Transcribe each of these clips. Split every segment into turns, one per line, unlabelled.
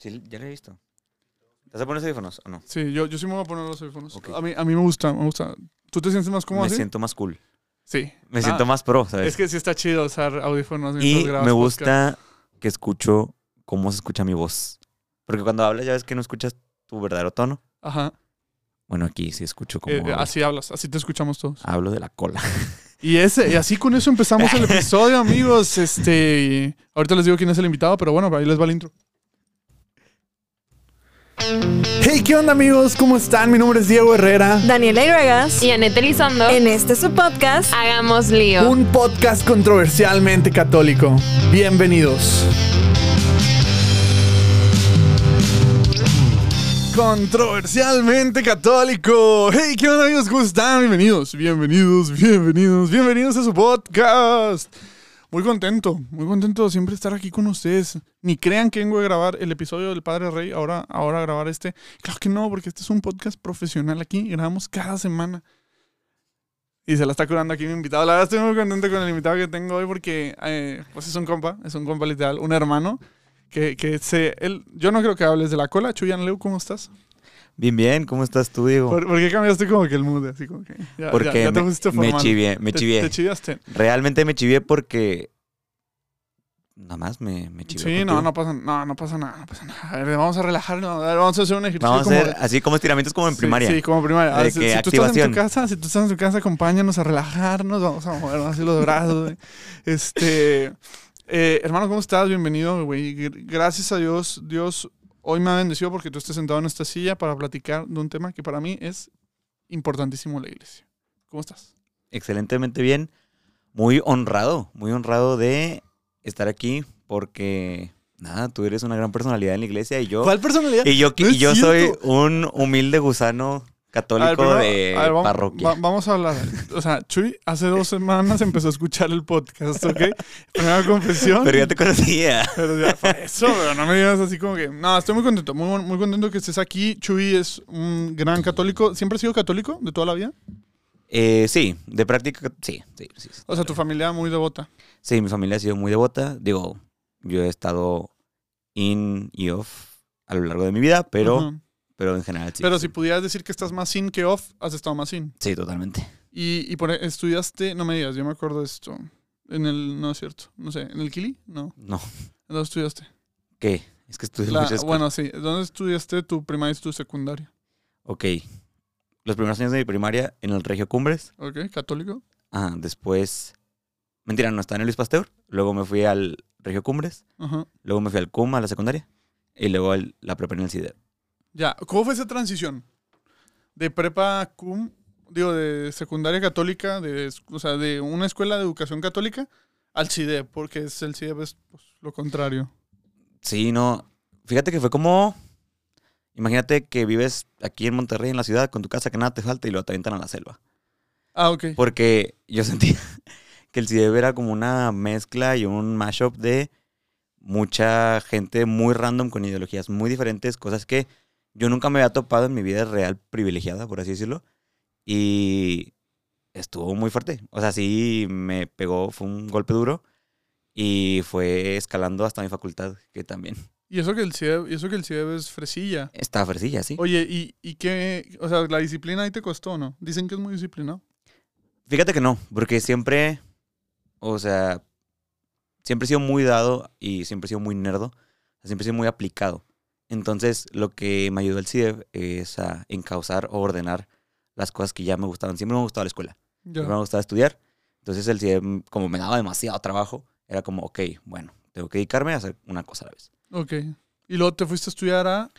Sí, ya lo he visto. ¿Te vas a poner los audífonos o no?
Sí, yo, yo sí me voy a poner los audífonos. A, mí, a mí me gusta, me gusta. ¿Tú te sientes más cómodo
me
así?
siento más cool.
Sí.
Me
Ah,
siento más pro, ¿sabes?
Es que sí está chido usar audífonos
y me
podcast.
gusta que escucho cómo se escucha mi voz. Porque cuando hablas ya ves que no escuchas tu verdadero tono.
Ajá.
Bueno, aquí sí escucho cómo
Eh, así hablas, así te escuchamos todos.
hablo de la cola.
Y ese, y así con eso empezamos el episodio, amigos. Este, ahorita les digo quién es el invitado, pero bueno, ahí les va el intro. Hey, ¿qué onda amigos? ¿Cómo están? Mi nombre es Diego Herrera.
Daniela Iregas.
Y Anette Elizondo,
En este su podcast.
hagamos lío.
Un podcast controversialmente católico. Bienvenidos. Controversialmente católico. Hey, ¿qué onda amigos? ¿Cómo están? Bienvenidos, bienvenidos, bienvenidos, bienvenidos a su podcast. Muy contento, muy contento de siempre estar aquí con ustedes. Ni crean que vengo a grabar el episodio del Padre Rey, ahora, ahora grabar este. Claro que no, porque este es un podcast profesional aquí. Grabamos cada semana. Y se la está curando aquí mi invitado. La verdad estoy muy contento con el invitado que tengo hoy porque eh, pues es un compa, es un compa literal, un hermano. Que, que se, él, yo no creo que hables de la cola. Chuyan Leo, ¿cómo estás?
Bien, bien. ¿Cómo estás tú, Diego?
¿Por, por qué cambiaste como que el mood? Así como que ya,
Porque
ya, ya te
me,
pusiste
me chivié, me
Te-
chivié.
Te, chiviaste.
Realmente me chivié porque... Nada más me, me chivié.
Sí, no,
contigo.
no pasa, no, no pasa nada, no pasa nada. A ver, vamos a relajarnos. A ver, vamos a hacer un ejercicio
Vamos a hacer así como estiramientos como en
Sí,
primaria.
Sí, como primaria. Ver, si, si tú estás en tu casa, si tú estás en tu casa, acompáñanos a relajarnos, vamos a mover así los brazos. Este, eh, hermano, ¿cómo estás? Bienvenido, güey. Gr- Gracias a Dios, Dios hoy me ha bendecido porque tú estés sentado en esta silla para platicar de un tema que para mí es importantísimo en la iglesia. ¿Cómo estás?
Excelentemente bien. Muy honrado, muy honrado de estar aquí porque... Nada, tú eres una gran personalidad en la iglesia y yo...
personalidad?
Y yo,
No
y yo soy un humilde gusano católico de
a ver, vamos,
parroquia.
va- vamos a hablar. O sea, Chuy hace dos semanas empezó a escuchar el podcast, ¿ok? Primera confesión.
Pero ya te conocía.
Pero ya fue eso, pero no me digas así como que. No, estoy muy contento, muy, muy contento que estés aquí. Chuy es un gran católico. ¿Siempre has sido católico de toda la vida?
Eh, sí, de práctica, sí, sí, sí. sí.
O sea, tu familia muy devota.
Sí, mi familia ha sido muy devota. Digo, yo he estado in y off a lo largo de mi vida, pero. Pero en general sí.
pero si pudieras decir que estás más sin que off, has estado más sin.
Sí, totalmente.
Y, y por, estudiaste, no me digas, yo me acuerdo de esto. En el, no es cierto, no sé, ¿en el Kili? No.
No.
¿Dónde estudiaste?
¿Qué? Es que estudié
La-
muchas
bueno, sí. ¿Dónde estudiaste tu primaria y tu secundaria?
Ok. Los primeros años de mi primaria en el Regio Cumbres.
¿Ok? ¿Católico?
Ajá, después... Mentira, no, estaba en el Luis Pasteur. Luego me fui al Regio Cumbres.
Ajá.
Luego me fui al CUM, a la secundaria. Y luego al- la prepa en el CIDER.
Ya, ¿cómo fue esa transición? De prepa cum, digo, de secundaria católica, de, o sea, de una escuela de educación católica al CIDE, porque es el CIDE es pues, lo contrario.
Sí, no. Fíjate que fue como. Imagínate que vives aquí en Monterrey, en la ciudad, con tu casa, que nada te falta y lo te avientan a la selva.
Ah, ok.
Porque yo sentía que el CIDEB era como una mezcla y un mashup de mucha gente muy random con ideologías muy diferentes, cosas que yo nunca me había topado en mi vida real privilegiada, por así decirlo. Y estuvo muy fuerte. O sea, sí me pegó, fue un golpe duro. Y fue escalando hasta mi facultad, que también
Y eso que el CIDE, y eso que el CIDE es fresilla.
estaba fresilla, sí.
Oye, ¿y, ¿y qué? O sea, la disciplina ahí te costó, ¿no? Dicen que es muy disciplinado.
Fíjate que no, porque siempre, o sea, siempre he sido muy dado y siempre he sido muy nerdo, siempre he sido muy aplicado. Entonces, lo que me ayudó el CIDEV es a encauzar o ordenar las cosas que ya me gustaban. Siempre me gustaba la escuela,
Ya.
siempre me gustaba estudiar. Entonces, el CIDEV, como me daba demasiado trabajo, era como, ok, bueno, tengo que dedicarme a hacer una cosa a la vez.
Ok. Y luego te fuiste a estudiar a,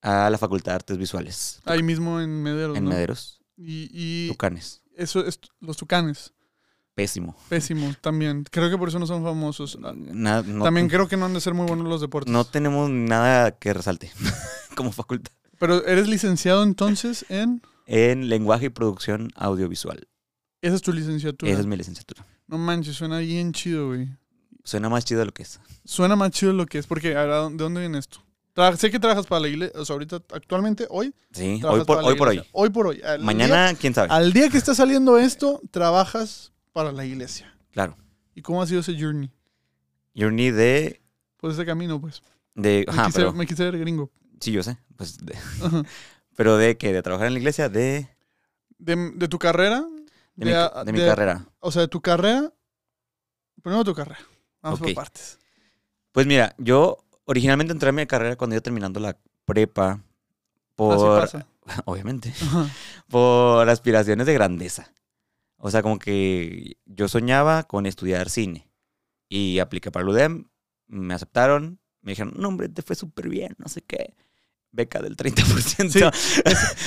A la Facultad de Artes Visuales,
ahí mismo en Mederos,
en
¿no?
Mederos,
Y, y
Tucanes.
eso es los tucanes.
Pésimo.
Pésimo, también. Creo que por eso no son famosos.
No-
También creo que no han de ser muy buenos los deportes.
No tenemos nada que resalte como facultad.
Pero eres licenciado entonces en...
En lenguaje y producción audiovisual.
Esa es tu licenciatura.
Esa es mi licenciatura.
No manches, suena bien chido, güey.
Suena más chido de lo que es.
Suena más chido lo que es, porque, a ver, ¿de dónde viene esto? Tra- sé que trabajas para la iglesia, o sea, ahorita, actualmente, hoy.
Sí, hoy por,
la
hoy por hoy.
Hoy por hoy.
Mañana, quién sabe.
Al día que está saliendo esto, trabajas para la iglesia.
Claro.
¿Y cómo ha sido ese journey?
Journey de.
Pues ese camino, pues.
De,
Me,
ajá,
quise,
pero,
me quise ver gringo.
sí, yo sé. Pues, de- pero de que de trabajar en la iglesia, de,
De, de tu carrera.
de, mi,
a-
mi carrera.
O sea, de tu carrera. Primero tu carrera. Vamos
Ok.
por partes.
Pues mira, yo originalmente entré a mi carrera cuando iba terminando la prepa
Así
por,
pasa.
obviamente,
Ajá.
por aspiraciones de grandeza. O sea, como que yo soñaba con estudiar cine y apliqué para el UDEM, me aceptaron, me dijeron, no hombre, te fue súper bien, no sé qué, beca del 30%.
Sí.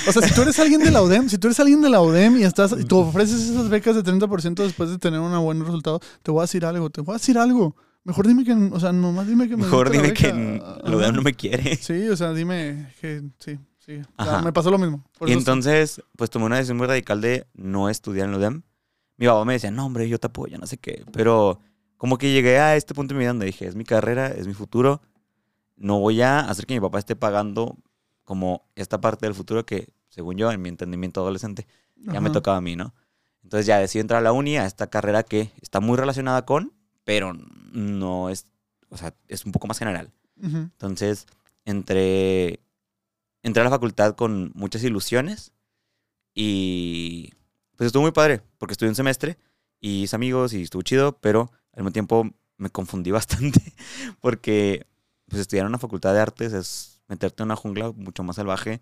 O sea, si tú eres alguien de la UDEM, si tú eres alguien de la UDEM y estás y tú ofreces esas becas de 30% después de tener un buen resultado, te voy a decir algo, te voy a decir algo. Mejor dime que, o sea, nomás dime que me
Mejor
la
dime que el UDEM no me quiere.
Sí, o sea, dime que sí, sí. O sea,
Ajá.
me pasó lo mismo. Por
Y entonces, pues tomé una decisión muy radical de no estudiar en la UDEM. Mi papá me decía, no, hombre, yo te apoyo, no sé qué. Pero como que llegué a este punto de mi vida donde dije, es mi carrera, es mi futuro. No voy a hacer que mi papá esté pagando como esta parte del futuro que, según yo, en mi entendimiento adolescente, ya me tocaba a mí, ¿no? Entonces ya decidí entrar a la uni, a esta carrera que está muy relacionada con, pero no es, o sea, es un poco más general. Entonces, entré, entré a la facultad con muchas ilusiones y pues estuvo muy padre, porque estuve un semestre y hice amigos y estuvo chido, pero al mismo tiempo me confundí bastante, porque pues estudiar en una facultad de artes es meterte en una jungla mucho más salvaje.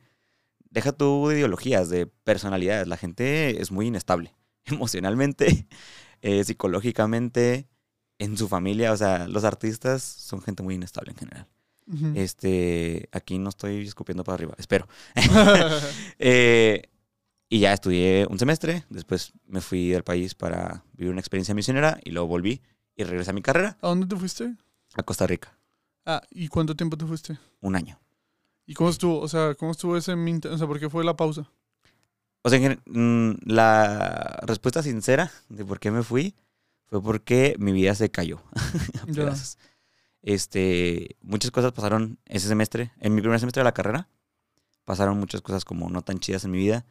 Deja tú de ideologías, de personalidades. La gente es muy inestable, emocionalmente, eh, psicológicamente, en su familia. O sea, los artistas son gente muy inestable en general. Este, aquí no estoy escupiendo para arriba, espero. Eh, y ya estudié un semestre, después me fui del país para vivir una experiencia misionera y luego volví y regresé a mi carrera
¿A dónde te fuiste?
a Costa Rica,
Ah, ¿y cuánto tiempo te fuiste?
un año.
¿Y cómo estuvo? O sea, ¿cómo estuvo ese O sea, ¿por qué fue la pausa?
O sea, mm, la respuesta sincera de por qué me fui fue porque mi vida se cayó. Este, muchas cosas pasaron ese semestre, en mi primer semestre de la carrera. Pasaron muchas cosas como no tan chidas en mi vida.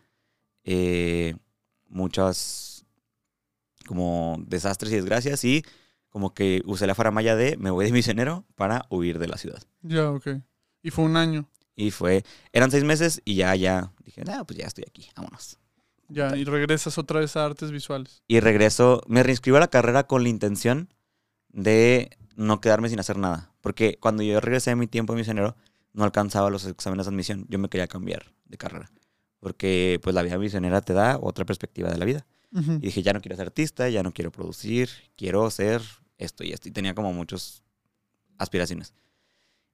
Eh, muchas como desastres y desgracias y como que usé la faramaya de me voy de misionero para huir de la ciudad.
Ya, ok. Y fue un año.
Y fue, eran seis meses y ya, ya, dije, ah, pues ya estoy aquí, vámonos.
Ya, y regresas otra vez a artes visuales.
Y regreso, me reinscribo a la carrera con la intención de no quedarme sin hacer nada. Porque cuando yo regresé a mi tiempo de misionero, no alcanzaba los exámenes de admisión. Yo me quería cambiar de carrera. Porque pues la vida misionera te da otra perspectiva de la vida.
Ujú.
Y dije, ya no quiero ser artista, ya no quiero producir, quiero ser esto y esto. Y tenía como muchas aspiraciones.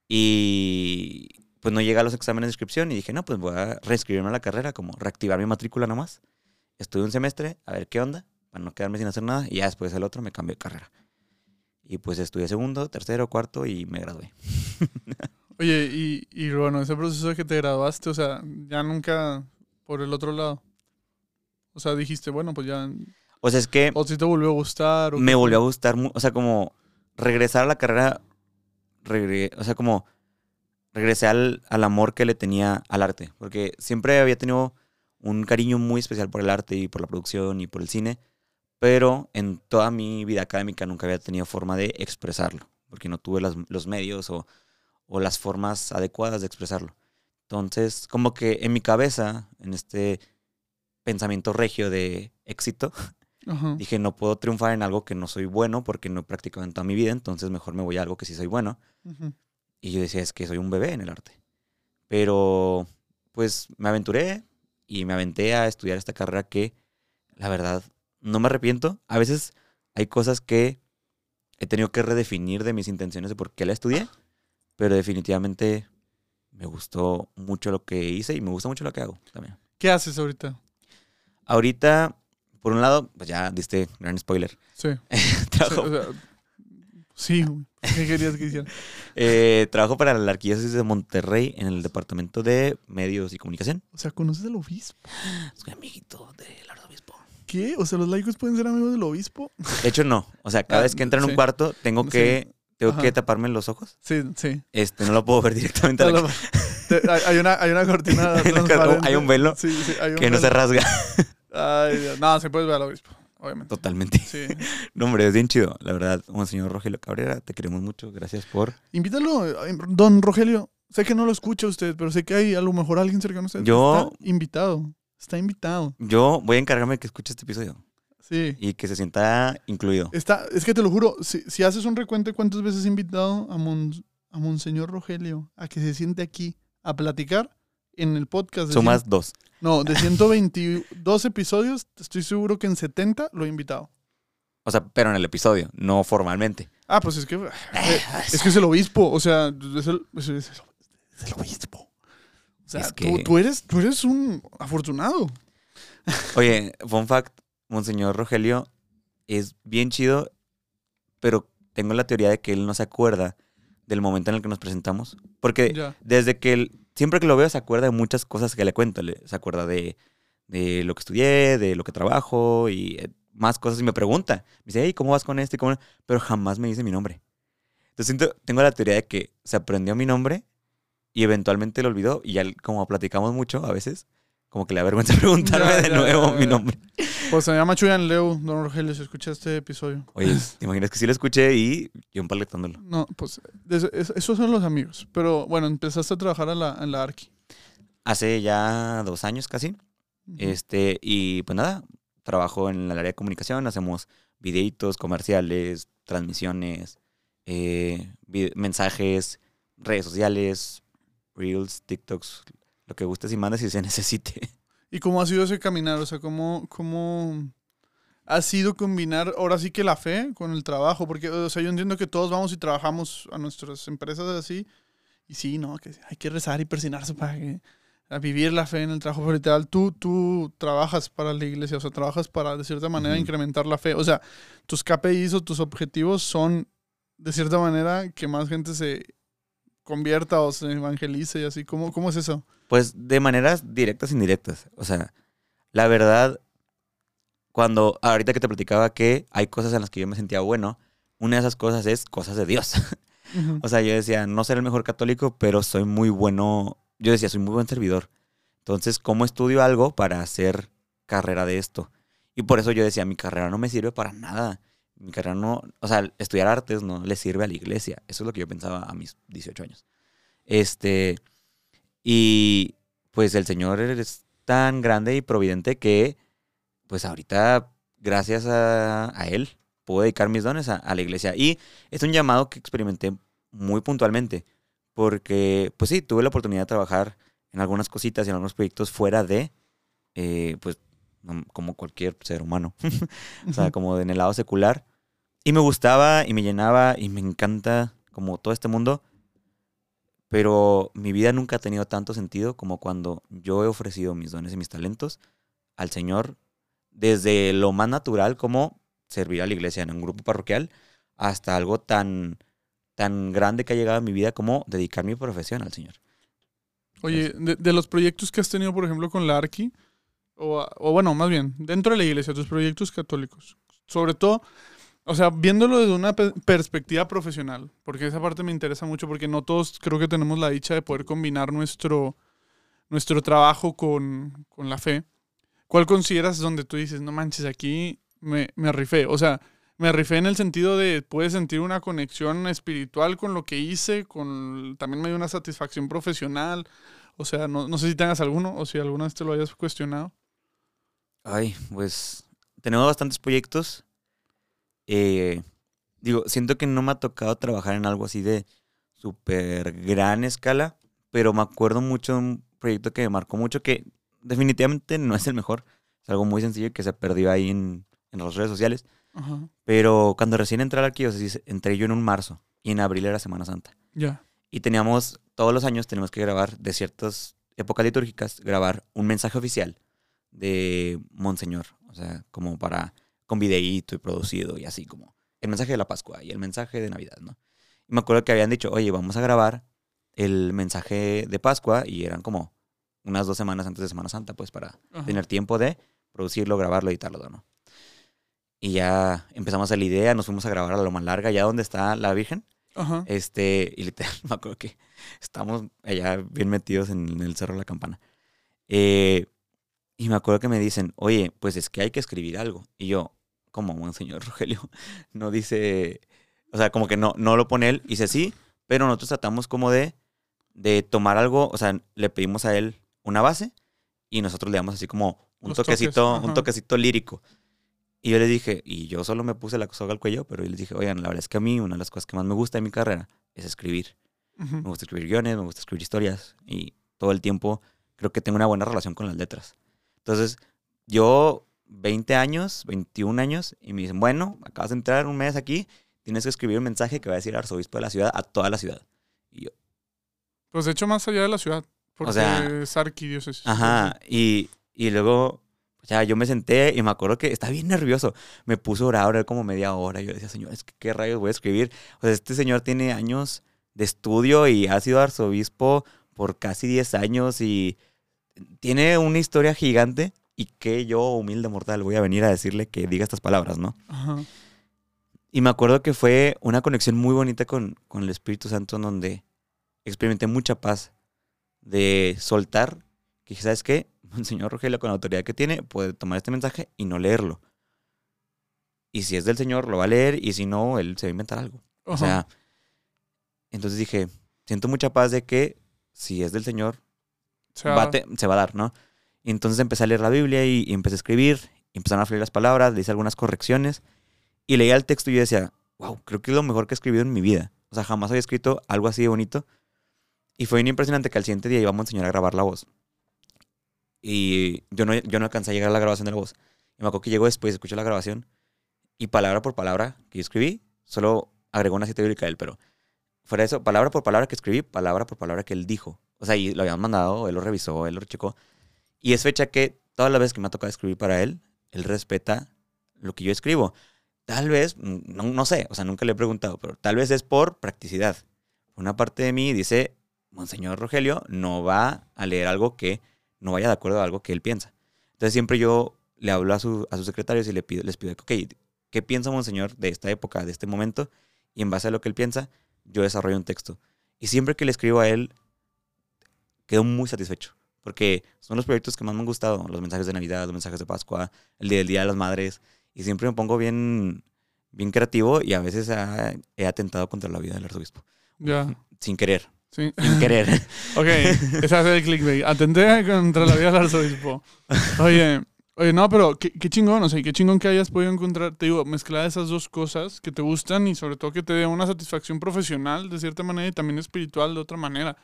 Y pues no llegué a los exámenes de inscripción y dije, no, pues voy a reescribirme a la carrera, como reactivar mi matrícula nomás. Estuve un semestre, a ver qué onda, para no quedarme sin hacer nada. Y ya después el otro me cambié de carrera. Y pues estudié segundo, tercero, cuarto y me gradué.
Oye, y, y bueno, ese proceso de que te graduaste, o sea, ya nunca por el otro lado. O sea, dijiste, bueno, pues ya.
O sea, es que
O si te volvió a gustar. O
me
qué
volvió a gustar, o sea, como regresar a la carrera, regre- o sea, como regresé al, al amor que le tenía al arte, porque siempre había tenido un cariño muy especial por el arte y por la producción y por el cine, pero en toda mi vida académica nunca había tenido forma de expresarlo, porque no tuve las- los medios o, o las formas adecuadas de expresarlo. Entonces, como que en mi cabeza, en este pensamiento regio de éxito,
Ajá.
Dije, no puedo triunfar en algo que no soy bueno porque no he practicado en toda mi vida, entonces mejor me voy a algo que sí soy bueno. Y yo decía, es que soy un bebé en el arte. Pero, pues, me aventuré y me aventé a estudiar esta carrera que, la verdad, no me arrepiento. A veces hay cosas que he tenido que redefinir de mis intenciones de por qué la estudié, pero definitivamente me gustó mucho lo que hice y me gusta mucho lo que hago también.
¿Qué haces ahorita?
Ahorita, por un lado, pues ya diste gran spoiler.
Sí.
Trabajo
O sea, sí, güey. ¿qué querías que hiciera?
Eh, trabajo para la Arquidiócesis de Monterrey en el Departamento de Medios y Comunicación.
O sea, ¿conoces al obispo?
Soy amiguito del arzobispo.
¿Qué? O sea, los laicos pueden ser amigos del obispo.
De hecho, no. O sea, cada
Ah,
vez que entro en
sí.
un cuarto, tengo que, tengo
Ajá.
que taparme los ojos.
Sí, sí.
Este, no lo puedo ver directamente a la
Te- hay, una, hay una cortina
Hay una un velo
Sí, sí, hay un
que no se rasga.
Ay, Dios. No, se puede ver al obispo. obviamente.
Totalmente.
Sí.
No, hombre, es bien chido. La verdad, Monseñor Rogelio Cabrera, te queremos mucho. Gracias por...
Invítalo, eh, don Rogelio. Sé que no lo escucha usted, pero sé que hay a lo mejor alguien cercano a usted.
Yo-
Está invitado. Está invitado.
Yo voy a encargarme de que escuche este episodio
Sí.
y que se sienta incluido.
Está, es que te lo juro, si, si haces un recuento de cuántas veces he invitado a, Mon- a Monseñor Rogelio a que se siente aquí a platicar en el podcast. de
Sumas dos.
no, de 122 episodios, estoy seguro que en 70 lo he invitado.
O sea, pero en el episodio, no formalmente.
Ah, pues es que eh, es que es el obispo, o sea, es el, es el- es el obispo. O sea,
Es
tú,
que-
tú eres, tú eres un afortunado.
Oye, fun fact, Monseñor Rogelio es bien chido, pero tengo la teoría de que él no se acuerda del momento en el que nos presentamos. Porque desde que él, siempre que lo veo se acuerda de muchas cosas que le cuento. Se acuerda de, de lo que estudié, de lo que trabajo y eh, más cosas y me pregunta. Me dice, hey, ¿cómo vas con esto? y cómo no?". Pero jamás me dice mi nombre. Entonces siento- tengo la teoría de que se aprendió mi nombre y eventualmente lo olvidó y ya como platicamos mucho a veces, como que le da vergüenza preguntarme de nuevo mi nombre.
Pues se llama Chuyan Leo, don Rogelio, si escucha este episodio.
Oye, ¿te imaginas que sí lo escuché y yo empaletándolo?
No, pues es- es- esos son los amigos. Pero bueno, empezaste a trabajar en la, en la Arqui.
Hace ya dos años casi. Este, y pues nada, trabajo en el área de comunicación, hacemos videitos, comerciales, transmisiones, eh, mensajes, redes sociales, reels, TikToks, lo que gustes y mandes si se necesite.
¿Y cómo ha sido ese caminar? O sea, ¿cómo, cómo ha sido combinar ahora sí que la fe con el trabajo? Porque, o sea, yo entiendo que todos vamos y trabajamos a nuestras empresas así. Y sí, ¿no? Que hay que rezar y persinarse para que, a vivir la fe en el trabajo. Pero literal, tú, tú trabajas para la iglesia, o sea, trabajas para, de cierta manera,
Ujú.
incrementar la fe. O sea, tus KPIs o tus objetivos son, de cierta manera, que más gente se convierta o se evangelice y así. ¿Cómo, cómo es eso?
Pues de maneras directas e indirectas. O sea, la verdad, cuando ahorita que te platicaba que hay cosas en las que yo me sentía bueno, una de esas cosas es cosas de Dios. O sea, yo decía, no ser el mejor católico, pero soy muy bueno. Yo decía, soy muy buen servidor. Entonces, ¿cómo estudio algo para hacer carrera de esto? Y por eso yo decía, mi carrera no me sirve para nada. Mi carrera no, o sea, estudiar artes no le sirve a la iglesia. Eso es lo que yo pensaba a mis 18 años. Este, y pues el Señor es tan grande y providente que, pues ahorita, gracias a, a Él, puedo dedicar mis dones a, a la iglesia. Y es un llamado que experimenté muy puntualmente, porque, pues sí, tuve la oportunidad de trabajar en algunas cositas y en algunos proyectos fuera de, eh, pues, no- como cualquier ser humano, o sea, como en el lado secular. Y me gustaba y me llenaba y me encanta como todo este mundo, pero mi vida nunca ha tenido tanto sentido como cuando yo he ofrecido mis dones y mis talentos al Señor, desde lo más natural como servir a la iglesia en un grupo parroquial, hasta algo tan, tan grande que ha llegado a mi vida como dedicar mi profesión al Señor.
Oye, de, de los proyectos que has tenido, por ejemplo, con la Arqui, o bueno, más bien, dentro de la iglesia, tus proyectos católicos, sobre todo, o sea, viéndolo desde una pe- perspectiva profesional, porque esa parte me interesa mucho, porque no todos creo que tenemos la dicha de poder combinar nuestro, nuestro trabajo con, con la fe. ¿Cuál consideras donde tú dices, no manches, aquí me, me rifé? O sea, me rifé en el sentido de puedes sentir una conexión espiritual con lo que hice, con también me dio una satisfacción profesional. O sea, no, no sé si tengas alguno o si alguna vez te lo hayas cuestionado.
Ay, pues tenemos bastantes proyectos. Eh, digo, siento que no me ha tocado trabajar en algo así de súper gran escala, pero me acuerdo mucho de un proyecto que me marcó mucho, que definitivamente no es el mejor. Es algo muy sencillo que se perdió ahí en, en las redes sociales. Pero cuando recién entré a la arquidiócesis, entré yo en un marzo y en abril era Semana Santa.
Ya.
Y teníamos, todos los años tenemos que grabar de ciertas épocas litúrgicas, grabar un mensaje oficial de Monseñor. O sea, como para, con videíto y producido y así como el mensaje de la Pascua y el mensaje de Navidad, ¿no? Y me acuerdo que habían dicho, oye, vamos a grabar el mensaje de Pascua y eran como unas dos semanas antes de Semana Santa, pues para
Ajá.
tener tiempo de producirlo, grabarlo, editarlo, ¿no? Y ya empezamos a la idea, nos fuimos a grabar a la Loma Larga, allá donde está la Virgen.
Ajá.
Este, y literal, me acuerdo que estamos allá bien metidos en, el Cerro de la Campana. Eh, y me acuerdo que me dicen, oye, pues es que hay que escribir algo. Y yo, como Monseñor Rogelio no dice, o sea, como que no, no lo pone él, dice sí, pero nosotros tratamos como de, de tomar algo, o sea, le pedimos a él una base y nosotros le damos así como un
Los toques,
toquecito, un toquecito lírico. Y yo le dije, y yo solo me puse la soga al cuello, pero yo les dije, oigan, la verdad es que a mí una de las cosas que más me gusta de mi carrera es escribir. Me gusta escribir guiones, me gusta escribir historias y todo el tiempo creo que tengo una buena relación con las letras. Entonces, yo 20 años, 21 años, y me dicen, bueno, acabas de entrar un mes aquí, tienes que escribir un mensaje que va a decir el arzobispo de la ciudad a toda la ciudad. Y yo,
Pues de hecho, más allá de la ciudad. Porque
sea,
es arquidiócesis.
ajá, y, y luego, o sea, yo me senté y me acuerdo que estaba bien nervioso. Me puse a orar, como media hora. y Yo decía, señor, es que qué rayos voy a escribir. O sea, este señor tiene años de estudio y ha sido arzobispo por casi 10 años y tiene una historia gigante. Y que yo, humilde mortal, voy a venir a decirle que diga estas palabras, ¿no?
Ajá.
Y me acuerdo que fue una conexión muy bonita con, con el Espíritu Santo en donde experimenté mucha paz de soltar. Que ¿sabes qué? El señor Rogelio, con la autoridad que tiene, puede tomar este mensaje y no leerlo. Y si es del Señor, lo va a leer y si no, él se va a inventar algo. O
Ajá.
sea, entonces dije, siento mucha paz de que si es del Señor,
O sea,
va a te- se va a dar, ¿no? Entonces empecé a leer la Biblia y, y empecé a escribir, y empezaron a fluir las palabras, le hice algunas correcciones, y leía el texto y yo decía, wow, creo que es lo mejor que he escribido en mi vida. O sea, jamás había escrito algo así de bonito. Y fue bien impresionante que al siguiente día íbamos a enseñar a grabar la voz. Y yo no, yo no alcancé a llegar a la grabación de la voz. Y me acuerdo que llegó después, escuché la grabación, y palabra por palabra que yo escribí, solo agregó una cita bíblica a él, pero fuera de eso, palabra por palabra que escribí, palabra por palabra que él dijo. O sea, y lo habían mandado, él lo revisó, él lo checó. Y es fecha que todas las veces que me ha tocado escribir para él, él respeta lo que yo escribo. Tal vez, mm, no, no sé, o sea, nunca le he preguntado, pero tal vez es por practicidad. Una parte de mí dice, Monseñor Rogelio no va a leer algo que no vaya de acuerdo a algo que él piensa. Entonces siempre yo le hablo a, su- a sus secretarios y le pido, les pido, ok, ¿qué piensa Monseñor de esta época, de este momento? Y en base a lo que él piensa, yo desarrollo un texto. Y siempre que le escribo a él, quedo muy satisfecho. Porque son los proyectos que más me han gustado. Los mensajes de Navidad, los mensajes de Pascua, el día del Día de las Madres. Y siempre me pongo bien, bien creativo y a veces ah, he atentado contra la vida del arzobispo.
Ya.
Sin querer.
Sí.
Sin querer.
Ok, ese es el clickbait. Atenté contra la vida del arzobispo. Oye, oye, no, pero qué, qué chingón, o sea, qué chingón que hayas podido encontrar, te digo, mezclar esas dos cosas que te gustan y sobre todo que te dé una satisfacción profesional de cierta manera y también espiritual de otra manera.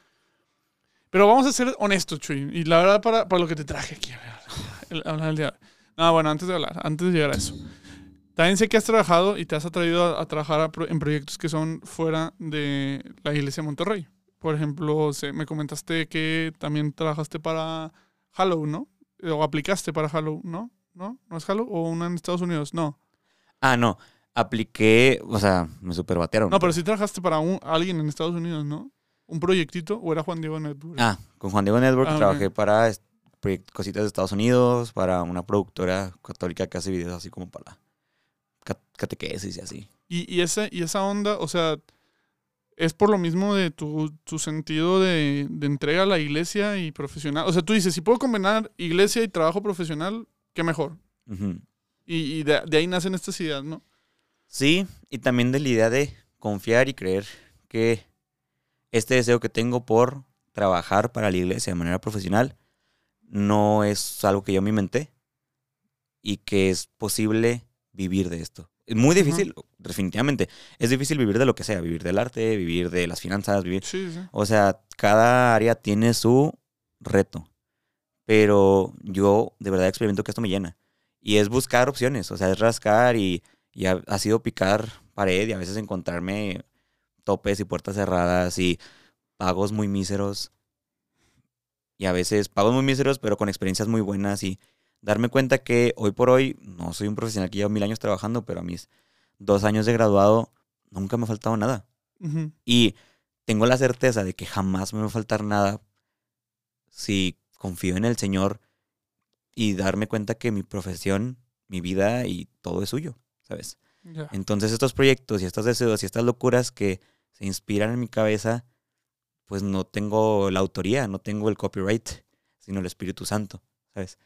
Pero vamos a ser honestos, Chuy. Y la verdad, para, para lo que te traje aquí, hablar el día. No, bueno, antes de hablar, antes de llegar a eso. También sé que has trabajado y te has atrevido a, a trabajar a pro- en proyectos que son fuera de la iglesia de Monterrey. Por ejemplo, se- me comentaste que también trabajaste para Halo, ¿no? O aplicaste para Halo, ¿no? ¿No? ¿No es Halo? ¿O una en Estados Unidos? No.
Ah, no. Apliqué, o sea, me superbatearon.
No, pero sí trabajaste para un, alguien en Estados Unidos, ¿no? ¿Un proyectito o era Juan Diego Network?
Ah, con Juan Diego Network
Ah,
trabajé para cositas de Estados Unidos, para una productora católica que hace videos así como para ca- catequesis y así.
Y, y, esa, y esa onda, o sea, es por lo mismo de tu, tu sentido de, de entrega a la iglesia y profesional. O sea, tú dices, si puedo combinar iglesia y trabajo profesional, qué mejor. Y de, de ahí nacen estas ideas, ¿no?
Sí, y también de la idea de confiar y creer que este deseo que tengo por trabajar para la iglesia de manera profesional no es algo que yo me inventé y que es posible vivir de esto. Es muy difícil, definitivamente. Es difícil vivir de lo que sea, vivir del arte, vivir de las finanzas, vivir...
Sí, sí.
O sea, cada área tiene su reto. Pero yo de verdad experimento que esto me llena. Y es buscar opciones, o sea, es rascar y, y ha, ha sido picar pared y a veces encontrarme topes y puertas cerradas y pagos muy míseros. Y a veces pagos muy míseros, pero con experiencias muy buenas y darme cuenta que hoy por hoy no soy un profesional que lleva mil años trabajando, pero a mis dos años de graduado nunca me ha faltado nada. Y tengo la certeza de que jamás me va a faltar nada si confío en el Señor y darme cuenta que mi profesión, mi vida y todo es suyo, ¿sabes? Entonces estos proyectos y estos deseos y estas locuras que se inspiran en mi cabeza, pues no tengo la autoría, no tengo el copyright, sino el Espíritu Santo, ¿sabes?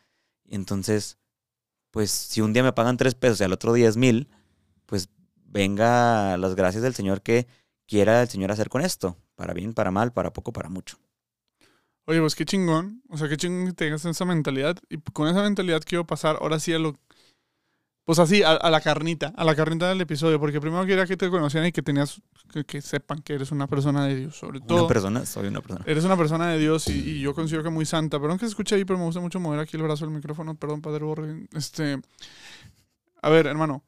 Entonces pues si un día me pagan tres pesos y al otro diez mil, pues venga las gracias del Señor que quiera el Señor hacer con esto, para bien, para mal, para poco, para mucho.
Oye, pues qué chingón. O sea, qué chingón que tengas esa mentalidad. Y con esa mentalidad quiero pasar ahora sí a lo. Pues así, a, a la carnita, a la carnita del episodio. Porque primero quería que te conocieran y que tenías. Que, que sepan que eres una persona de Dios, sobre todo.
Una persona, soy una persona.
Eres una persona de Dios y, y yo considero que muy santa. Perdón que se escuche ahí, pero me gusta mucho mover aquí el brazo del micrófono. Perdón, padre Borre. Este. A ver, hermano.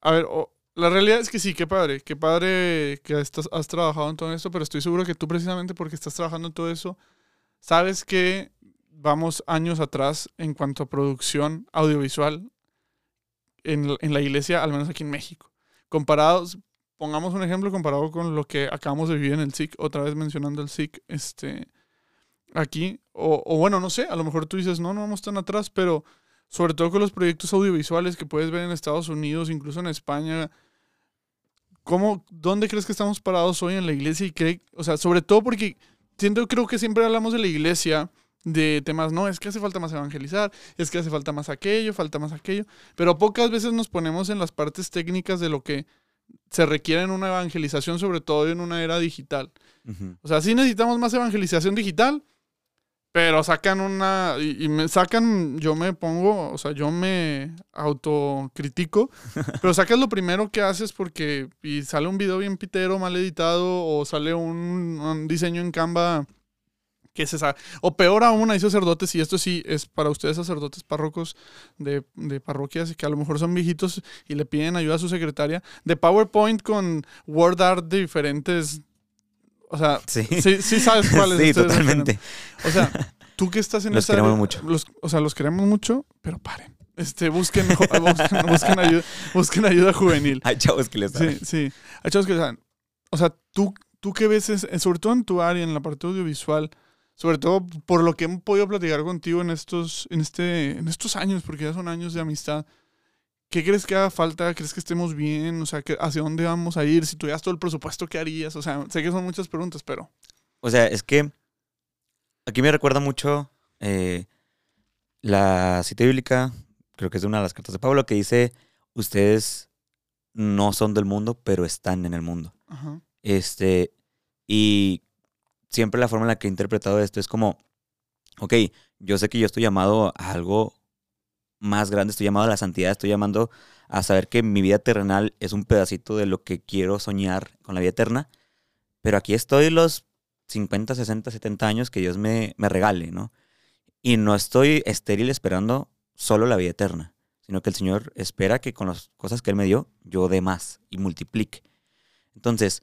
A ver, o- la realidad es que sí, qué padre. Qué padre que estás, has trabajado en todo esto, pero estoy seguro que tú, precisamente porque estás trabajando en todo eso, sabes que vamos años atrás en cuanto a producción audiovisual en, en la iglesia, al menos aquí en México. Comparados, pongamos un ejemplo comparado con lo que acabamos de vivir en el SIC, otra vez mencionando el SIC, este, aquí, o, o bueno, no sé, a lo mejor tú dices, no, no vamos tan atrás, pero sobre todo con los proyectos audiovisuales que puedes ver en Estados Unidos, incluso en España, ¿cómo, ¿dónde crees que estamos parados hoy en la iglesia? Y cree, o sea, sobre todo porque siento, creo que siempre hablamos de la iglesia, de temas, no, es que hace falta más evangelizar, es que hace falta más aquello, falta más aquello, pero pocas veces nos ponemos en las partes técnicas de lo que se requiere en una evangelización, sobre todo en una era digital. O sea, sí necesitamos más evangelización digital, pero sacan una. Y, y me sacan. Yo me pongo. O sea, yo me autocritico. pero sacas lo primero que haces porque. Y sale un video bien pitero, mal editado. O sale un, un diseño en Canva. Que se O peor aún, hay sacerdotes. Y esto sí es para ustedes, sacerdotes párrocos de, de parroquias que a lo mejor son viejitos y le piden ayuda a su secretaria. De PowerPoint con Word Art de diferentes. O sea,
Sí,
Sí, sí sabes cuál es.
sí totalmente.
O sea, tú que estás en
Los
esa
queremos
área-
mucho.
los- o sea, los queremos mucho, pero paren. Este, busquen, busquen, busquen ayuda, busquen ayuda juvenil.
Hay chavos que les
Sí,
saben.
sí. Hay chavos que saben. O sea, tú, tú que ves, es- sobre todo en tu área, en la parte audiovisual, sobre todo por lo que hemos podido platicar contigo en estos, en este, en estos años, porque ya son años de amistad. ¿Qué crees que haga falta? ¿Crees que estemos bien? O sea, ¿qué- ¿hacia dónde vamos a ir? Si tuvieras todo el presupuesto, ¿qué harías? O sea, sé que son muchas preguntas, pero...
O sea, es que aquí me recuerda mucho eh, la cita bíblica, creo que es de una de las cartas de Pablo, que dice, ustedes no son del mundo, pero están en el mundo.
Ajá.
Este, y siempre la forma en la que he interpretado esto es como, ok, yo sé que yo estoy llamado a algo más grande, estoy llamado a la santidad, estoy llamando a saber que mi vida terrenal es un pedacito de lo que quiero soñar con la vida eterna, pero aquí estoy los 50, 60, 70 años que Dios me, me regale, ¿no? Y no estoy estéril esperando solo la vida eterna, sino que el Señor espera que con las cosas que Él me dio, yo dé más y multiplique. Entonces,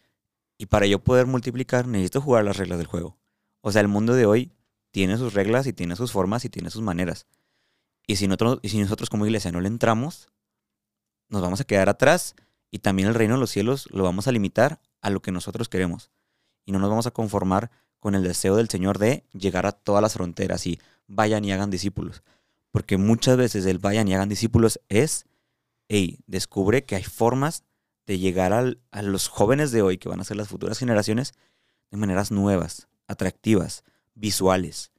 y para yo poder multiplicar, necesito jugar las reglas del juego. O sea, el mundo de hoy tiene sus reglas y tiene sus formas y tiene sus maneras. Y si nosotros, y si nosotros como iglesia no le entramos, nos vamos a quedar atrás y también el reino de los cielos lo vamos a limitar a lo que nosotros queremos. Y no nos vamos a conformar con el deseo del Señor de llegar a todas las fronteras y vayan y hagan discípulos. Porque muchas veces el vayan y hagan discípulos es, hey, descubre que hay formas de llegar al- a los jóvenes de hoy, que van a ser las futuras generaciones, de maneras nuevas, atractivas, visuales.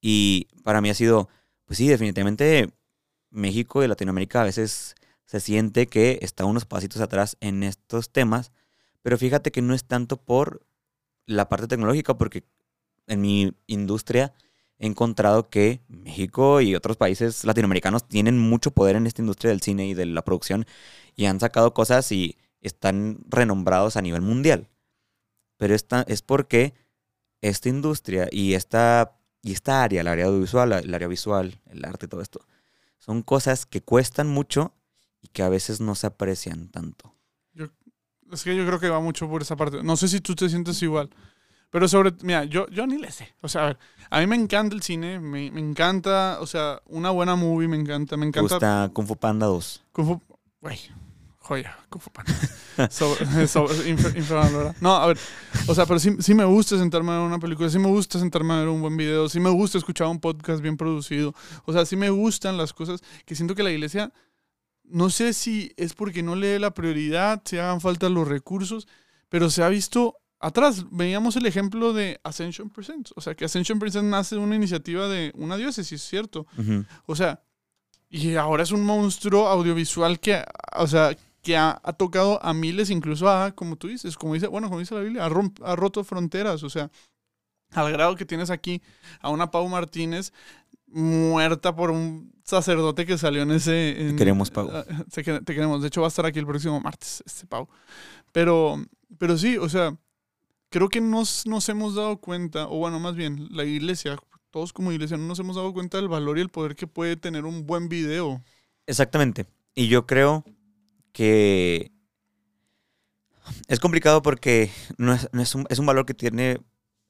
Y para mí ha sido, pues sí, definitivamente México y Latinoamérica a veces se siente que está unos pasitos atrás en estos temas, pero fíjate que no es tanto por la parte tecnológica, porque en mi industria he encontrado que México y otros países latinoamericanos tienen mucho poder en esta industria del cine y de la producción y han sacado cosas y están renombrados a nivel mundial. Pero esta, es porque esta industria y esta, y esta área, el área audiovisual, el área visual, el arte, todo esto, son cosas que cuestan mucho y que a veces no se aprecian tanto.
Es que yo creo que va mucho por esa parte. No sé si tú te sientes igual. Pero sobre, mira, yo, yo ni le sé. O sea, a ver, a mí me encanta el cine, me, me encanta, o sea, una buena movie me encanta, me
Me
encanta.
gusta Kung Fu Panda 2.
Kung Fu, güey, joya, Kung Fu Panda. Sobre- sobre- infra-. No, a ver, o sea, pero sí, sí me gusta sentarme a ver una película, sí me gusta sentarme a ver un buen video, sí me gusta escuchar un podcast bien producido. O sea, sí me gustan las cosas que siento que la iglesia, no sé si es porque no le dé la prioridad, si hagan falta los recursos, pero se ha visto atrás. Veíamos el ejemplo de Ascension Presents. O sea, que Ascension Presents nace de una iniciativa de una diócesis, ¿cierto?
Ujú.
O sea, Y ahora es un monstruo audiovisual que, o sea, que ha, ha tocado a miles, incluso a, como tú dices, como dice, bueno, como dice la Biblia, ha, romp- ha roto fronteras, o sea, al grado que tienes aquí a una Pau Martínez muerta por un sacerdote que salió en ese... en-
Te queremos, Pau.
Te queremos. De hecho, va a estar aquí el próximo martes, este Pau. Pero, pero sí, o sea, creo que nos, nos hemos dado cuenta, o bueno, más bien, la iglesia, todos como iglesia, no nos hemos dado cuenta del valor y el poder que puede tener un buen video.
Exactamente. Y yo creo que es complicado porque no es, es un valor que tiene,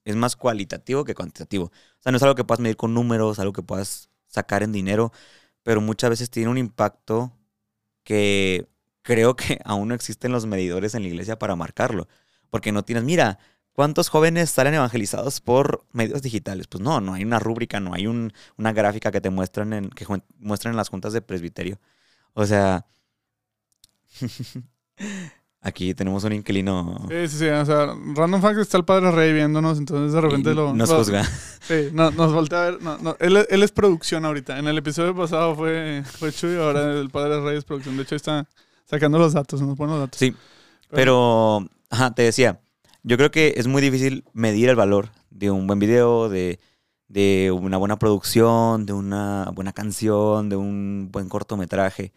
es más cualitativo que cuantitativo. O sea, no es algo que puedas medir con números, algo que puedas sacar en dinero, pero muchas veces tiene un impacto que creo que aún no existen los medidores en la iglesia para marcarlo. Porque no tienes, mira, ¿cuántos jóvenes salen evangelizados por medios digitales? Pues no, no hay una rúbrica, no hay un- una gráfica que te muestran en, que muestran en las juntas de presbiterio. O sea, aquí tenemos un inquilino
Sí, sí, sí. O sea, Random Fact está el padre Rey viéndonos, entonces de repente
y
lo.
nos
lo-
juzga.
Sí, no- nos voltea a ver. No, no, él, es- él es producción ahorita. En el episodio pasado fue, fue Chuy, ahora el padre Rey es producción. De hecho, está sacando los datos, nos pone los datos.
Sí, pero, ajá, te decía, yo creo que es muy difícil medir el valor de un buen video, de, de una buena producción, de una buena canción, de un buen cortometraje.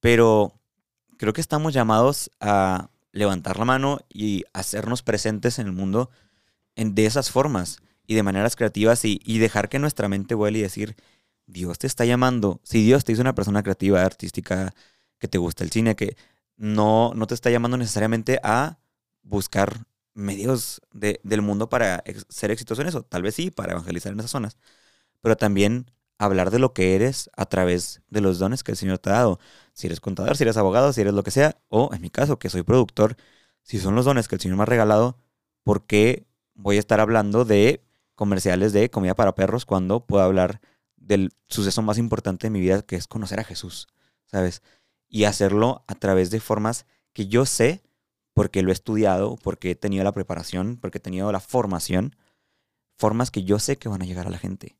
Pero creo que estamos llamados a levantar la mano y hacernos presentes en el mundo en, de esas formas y de maneras creativas y, dejar que nuestra mente vuele y decir, Dios te está llamando. Si Dios te hizo una persona creativa, artística, que te gusta el cine, que no, no te está llamando necesariamente a buscar medios de- del mundo para ser exitoso en eso. Tal vez sí, para evangelizar en esas zonas. Pero también hablar de lo que eres a través de los dones que el Señor te ha dado. Si eres contador, si eres abogado, si eres lo que sea, o en mi caso, que soy productor, si son los dones que el Señor me ha regalado, ¿por qué voy a estar hablando de comerciales de comida para perros cuando puedo hablar del suceso más importante de mi vida, que es conocer a Jesús? ¿Sabes? Y hacerlo a través de formas que yo sé, porque lo he estudiado, porque he tenido la preparación, porque he tenido la formación, formas que yo sé que van a llegar a la gente.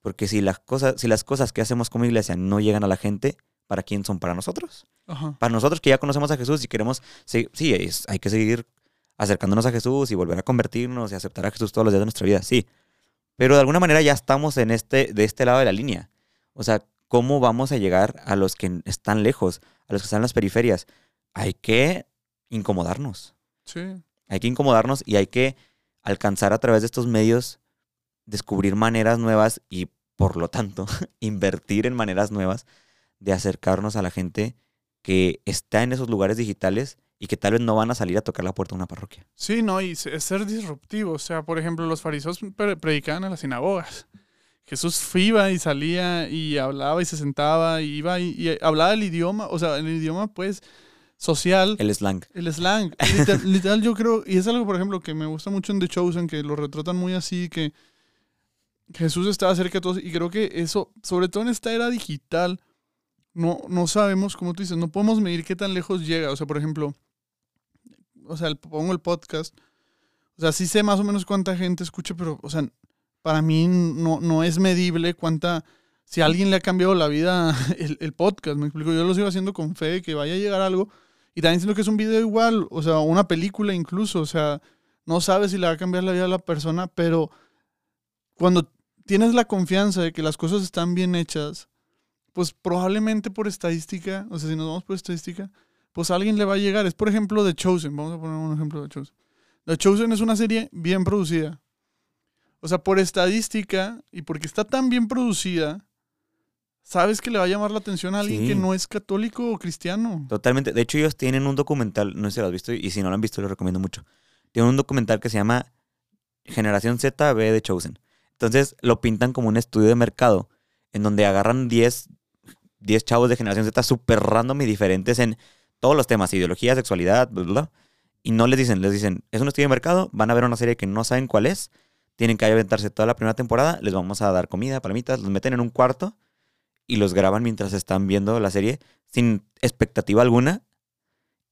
Porque si las cosas, si las cosas que hacemos como iglesia no llegan a la gente, ¿para quién son? Para nosotros.
Ajá.
Para nosotros que ya conocemos a Jesús y queremos, sí, sí es- hay que seguir acercándonos a Jesús y volver a convertirnos y aceptar a Jesús todos los días de nuestra vida, sí. Pero de alguna manera ya estamos en este, de este lado de la línea. O sea, ¿cómo vamos a llegar a los que están lejos, a los que están en las periferias? Hay que incomodarnos.
Sí.
Hay que incomodarnos y hay que alcanzar a través de estos medios, descubrir maneras nuevas y, por lo tanto, invertir en maneras nuevas de acercarnos a la gente que está en esos lugares digitales y que tal vez no van a salir a tocar la puerta de una parroquia.
Sí, no, y es ser disruptivo. O sea, por ejemplo, los fariseos pre- predicaban en las sinagogas. Jesús iba y salía y hablaba y se sentaba y iba y, y hablaba el idioma, o sea, el idioma pues social,
El slang.
el slang. Literal, literal, yo creo, y es algo, por ejemplo, que me gusta mucho en The Chosen, que lo retratan muy así, que Jesús estaba cerca de todos y creo que eso, sobre todo en esta era digital, no, no sabemos, como tú dices, no podemos medir qué tan lejos llega. O sea, por ejemplo, o sea, el- pongo el podcast, o sea, sí sé más o menos cuánta gente escucha, pero, o sea, para mí no, no es medible cuánta, si a alguien le ha cambiado la vida el, el podcast, me explico, yo lo sigo haciendo con fe de que vaya a llegar algo, y también siento que es un video igual, o sea, una película incluso, o sea, no sabes si le va a cambiar la vida a la persona, pero cuando tienes la confianza de que las cosas están bien hechas, pues probablemente por estadística, o sea, si nos vamos por estadística, pues alguien le va a llegar. Es por ejemplo The Chosen, vamos a poner un ejemplo de Chosen. The Chosen es una serie bien producida. O sea, por estadística y porque está tan bien producida, sabes que le va a llamar la atención a alguien
Sí.
que no es católico o cristiano.
Totalmente. De hecho, ellos tienen un documental, no sé si lo has visto, y si no lo han visto, lo recomiendo mucho. Tienen un documental que se llama Generación Z B de Chosen. Entonces, lo pintan como un estudio de mercado, en donde agarran 10, 10 chavos de Generación Z súper random y diferentes en todos los temas, ideología, sexualidad, bla, bla, bla. Y no les dicen, les dicen, es un estudio de mercado, van a ver una serie que no saben cuál es, tienen que aventarse toda la primera temporada, les vamos a dar comida, palomitas, los meten en un cuarto y los graban mientras están viendo la serie sin expectativa alguna.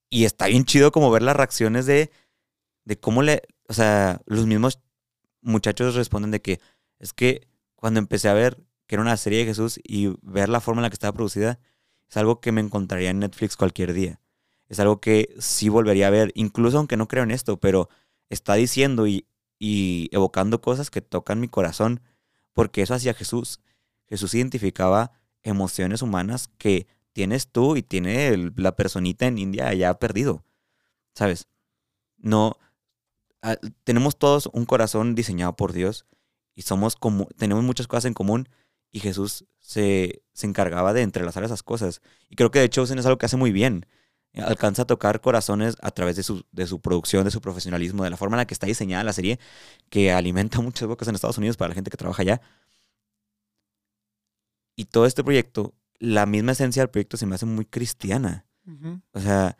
Y está bien chido como ver las reacciones de, de cómo le, o sea, los mismos muchachos responden de que es que cuando empecé a ver que era una serie de Jesús y ver la forma en la que estaba producida es algo que me encontraría en Netflix cualquier día. Es algo que sí volvería a ver, incluso aunque no creo en esto, pero está diciendo y, y evocando cosas que tocan mi corazón, porque eso hacía Jesús. Jesús identificaba emociones humanas que tienes tú y tiene la personita en India allá perdido, ¿sabes? No, ah, tenemos todos un corazón diseñado por Dios y somos como, tenemos muchas cosas en común y Jesús se, se encargaba de entrelazar esas cosas. Y creo que de hecho es algo que hace muy bien. Alcanza a tocar corazones a través de su, de su producción, de su profesionalismo, de la forma en la que está diseñada la serie, que alimenta muchas bocas en Estados Unidos para la gente que trabaja allá. Y todo este proyecto, la misma esencia del proyecto se me hace muy cristiana. O sea,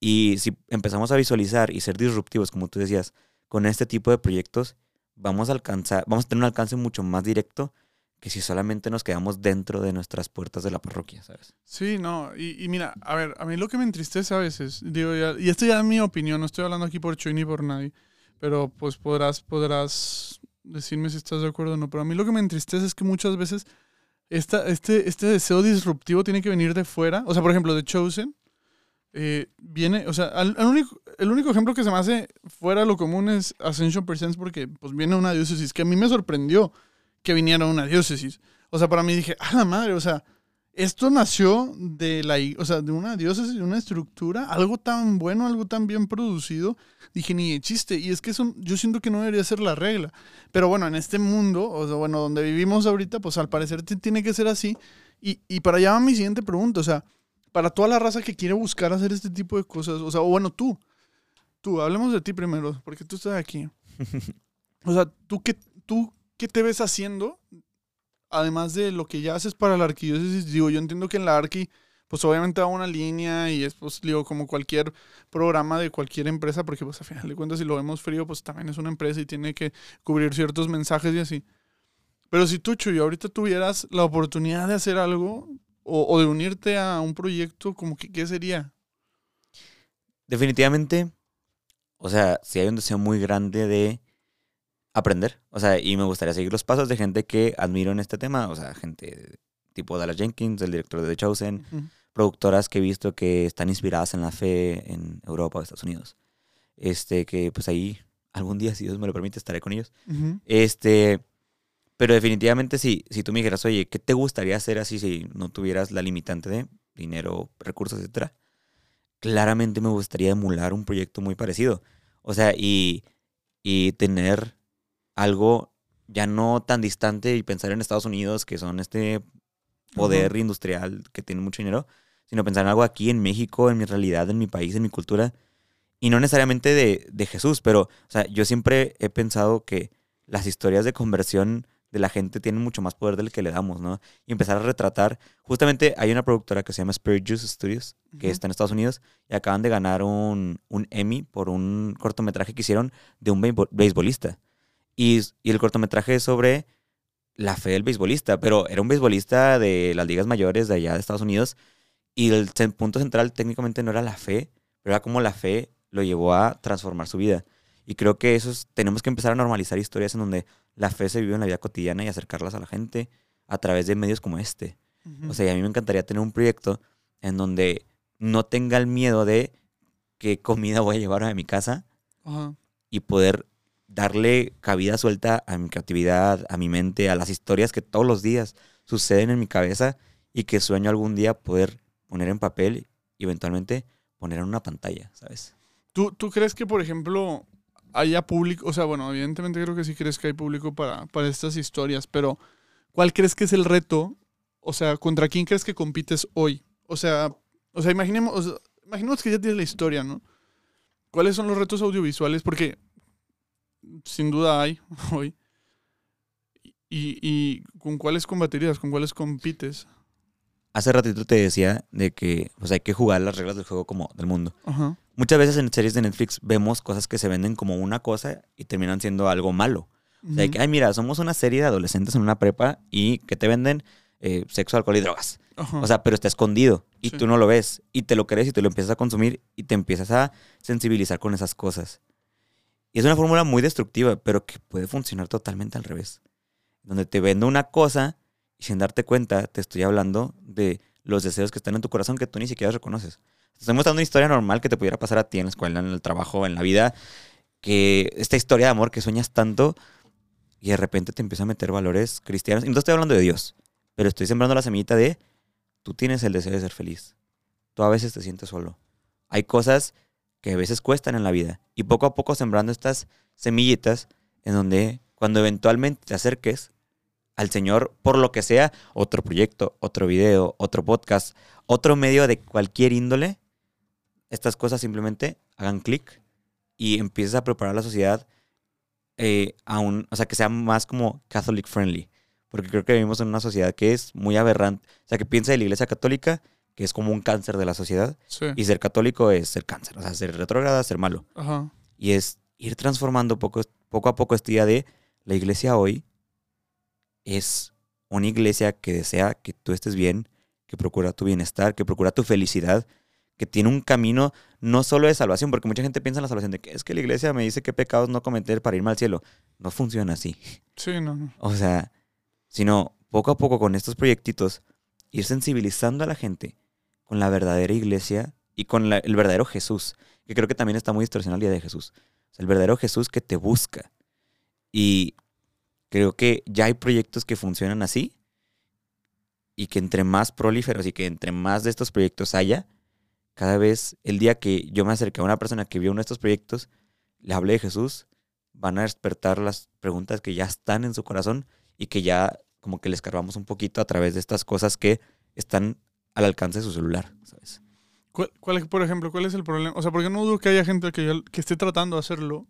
y si empezamos a visualizar y ser disruptivos, como tú decías, con este tipo de proyectos, vamos a alcanzar, vamos a tener un alcance mucho más directo que si solamente nos quedamos dentro de nuestras puertas de la parroquia, ¿sabes?
Sí, no, y, y mira, a ver, a mí lo que me entristece a veces, digo, ya- y esto ya es mi opinión, no estoy hablando aquí por Chuy ni por nadie, pero pues podrás, podrás decirme si estás de acuerdo o no, pero a mí lo que me entristece es que muchas veces esta, este, este deseo disruptivo tiene que venir de fuera, o sea, por ejemplo, de Chosen, eh, viene, o sea, al- único, el único ejemplo que se me hace fuera de lo común es Ascension Presents porque pues viene una diócesis que a mí me sorprendió que viniera una diócesis. O sea, para mí dije, a la madre, o sea, esto nació de la, o sea, de una diócesis, de una estructura, algo tan bueno, algo tan bien producido. Dije, ni de chiste. Y es que eso, yo siento que no debería ser la regla. Pero bueno, en este mundo, o sea, bueno, donde vivimos ahorita, pues al parecer tiene que ser así. Y, y para allá va mi siguiente pregunta, o sea, para toda la raza que quiere buscar hacer este tipo de cosas, o sea, o bueno, tú, tú, hablemos de ti primero, porque tú estás aquí. O sea, ¿tú qué, tú qué te ves haciendo? Además de lo que ya haces para la arquidiócesis, digo, yo entiendo que en la arqui, pues obviamente va una línea y es, pues, digo, como cualquier programa de cualquier empresa, porque pues a final de cuentas si lo vemos frío, pues también es una empresa y tiene que cubrir ciertos mensajes y así. Pero si tú, Chuy, ahorita tuvieras la oportunidad de hacer algo o, o de unirte a un proyecto, como que, ¿qué sería?
Definitivamente, o sea, sí hay un deseo muy grande de aprender. O sea, y me gustaría seguir los pasos de gente que admiro en este tema. O sea, gente tipo Dallas Jenkins, el director de The Chosen, productoras que he visto que están inspiradas en la fe en Europa o Estados Unidos. Este, que pues ahí algún día, si Dios me lo permite, estaré con ellos. Este, pero definitivamente si, si tú me dijeras, oye, ¿qué te gustaría hacer así si no tuvieras la limitante de dinero, recursos, etcétera? Claramente me gustaría emular un proyecto muy parecido. O sea, y, y tener algo ya no tan distante y pensar en Estados Unidos, que son este poder industrial que tiene mucho dinero, sino pensar en algo aquí en México, en mi realidad, en mi país, en mi cultura. Y no necesariamente de, de Jesús, pero, o sea, yo siempre he pensado que las historias de conversión de la gente tienen mucho más poder del que le damos, ¿no? Y empezar a retratar. Justamente hay una productora que se llama Spirit Juice Studios, que está en Estados Unidos, y acaban de ganar un, un Emmy por un cortometraje que hicieron de un beisbo- beisbolista. Y, y el cortometraje es sobre la fe del beisbolista, pero era un beisbolista de las ligas mayores de allá de Estados Unidos, y el punto central técnicamente no era la fe, pero era como la fe lo llevó a transformar su vida. Y creo que eso es- tenemos que empezar a normalizar historias en donde la fe se vive en la vida cotidiana y acercarlas a la gente a través de medios como este.
Ujú.
O sea, y a mí me encantaría tener un proyecto en donde no tenga el miedo de qué comida voy a llevar a mi casa
Ajá.
y poder darle cabida suelta a mi creatividad, a mi mente, a las historias que todos los días suceden en mi cabeza y que sueño algún día poder poner en papel y eventualmente poner en una pantalla, ¿sabes?
¿Tú, ¿Tú crees que, por ejemplo, haya público? O sea, bueno, evidentemente creo que sí crees que hay público para, para estas historias, pero ¿cuál crees que es el reto? O sea, ¿contra quién crees que compites hoy? O sea, o sea, imaginemos, o sea, imaginemos que ya tienes la historia, ¿no? ¿Cuáles son los retos audiovisuales? Porque sin duda hay hoy. Y, y con cuáles combatirías, con cuáles compites.
Hace ratito te decía de que pues, hay que jugar las reglas del juego como del mundo.
Ajá.
Muchas veces en series de Netflix vemos cosas que se venden como una cosa y terminan siendo algo malo. O sea, que, ay, mira, somos una serie de adolescentes en una prepa y que te venden eh, sexo, alcohol y drogas.
Ajá.
O sea, pero está escondido y
Sí.
tú no lo ves y te lo crees y te lo empiezas a consumir y te empiezas a sensibilizar con esas cosas. Y es una fórmula muy destructiva, pero que puede funcionar totalmente al revés. Donde te vendo una cosa Y sin darte cuenta, te estoy hablando de los deseos que están en tu corazón que tú ni siquiera reconoces. Te estoy mostrando una historia normal que te pudiera pasar a ti en la escuela, en el trabajo, en la vida. Que esta historia de amor que sueñas tanto y de repente te empieza a meter valores cristianos. Y no estoy hablando de Dios, pero estoy sembrando la semillita de tú tienes el deseo de ser feliz. Tú a veces te sientes solo. Hay cosas que a veces cuestan en la vida. Y poco a poco sembrando estas semillitas en donde cuando eventualmente te acerques al Señor, por lo que sea, otro proyecto, otro video, otro podcast, otro medio de cualquier índole, estas cosas simplemente hagan clic y empieces a preparar la sociedad eh, a un, o sea, que sea más como Catholic friendly. Porque creo que vivimos en una sociedad que es muy aberrante. O sea, que piensa de la iglesia católica que es como un cáncer de la sociedad.
Sí.
Y ser católico es ser cáncer. O sea, ser retrógrada, ser malo.
Ajá.
Y es ir transformando poco, poco a poco esta idea de la iglesia hoy es una iglesia que desea que tú estés bien, que procura tu bienestar, que procura tu felicidad, que tiene un camino no solo de salvación, porque mucha gente piensa en la salvación de que es que la iglesia me dice qué pecados no cometer para irme al cielo. No funciona así.
Sí, no, no.
O sea, sino poco a poco con estos proyectitos, ir sensibilizando a la gente con la verdadera iglesia y con la- el verdadero Jesús, que creo que también está muy distorsionado el día de Jesús. El verdadero Jesús que te busca. Y creo que ya hay proyectos que funcionan así y que entre más prolíferos y que entre más de estos proyectos haya, cada vez el día que yo me acerque a una persona que vio uno de estos proyectos, le hablé de Jesús, van a despertar las preguntas que ya están en su corazón y que ya como que le escarbamos un poquito a través de estas cosas que están al alcance de su celular, ¿sabes?
¿Cuál, cuál- por ejemplo, cuál es el problema? O sea, porque no dudo que haya gente que, ya- que esté tratando de hacerlo.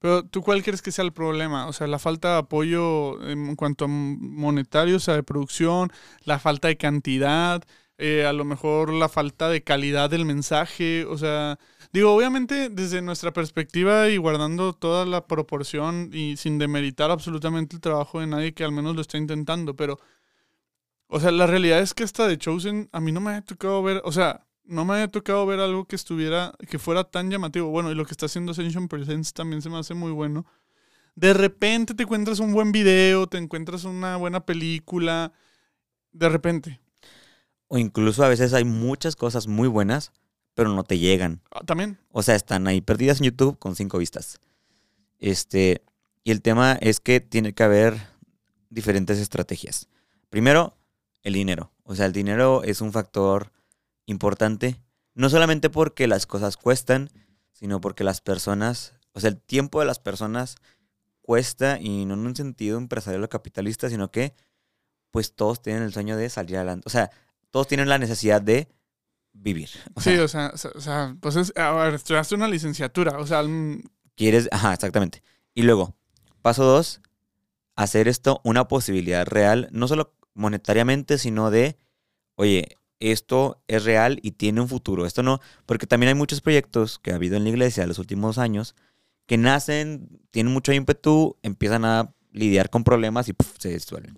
Pero tú, ¿cuál crees que sea el problema? O sea, la falta de apoyo en cuanto a monetario, o sea, de producción, la falta de cantidad, eh, a lo mejor la falta de calidad del mensaje. O sea, digo, obviamente desde nuestra perspectiva y guardando toda la proporción y sin demeritar absolutamente el trabajo de nadie que al menos lo está intentando, pero, o sea, la realidad es que hasta de Chosen a mí no me ha tocado ver, o sea, no me había tocado ver algo que estuviera, que fuera tan llamativo. Bueno, y lo que está haciendo Ascension Presents también se me hace muy bueno. De repente te encuentras un buen video, te encuentras una buena película. De repente.
O incluso a veces hay muchas cosas muy buenas, pero no te llegan.
Ah, también.
O sea, están ahí perdidas en YouTube con cinco vistas. Este, y el tema es que tiene que haber diferentes estrategias. Primero, el dinero. O sea, el dinero es un factor importante, no solamente porque las cosas cuestan, sino porque las personas, o sea, el tiempo de las personas cuesta y no en un sentido empresarial o capitalista, sino que pues todos tienen el sueño de salir adelante. O sea, todos tienen la necesidad de vivir. O
Sí,
sea,
o sea, o sea, o sea, pues es, a ver, estudiaste una licenciatura, o sea, mm,
Quieres, ajá, exactamente. Y luego, paso dos, hacer esto una posibilidad real, no solo monetariamente, sino de, oye, esto es real y tiene un futuro. Esto no, porque también hay muchos proyectos que ha habido en la iglesia en los últimos años que nacen, tienen mucho ímpetu, empiezan a lidiar con problemas y se disuelven.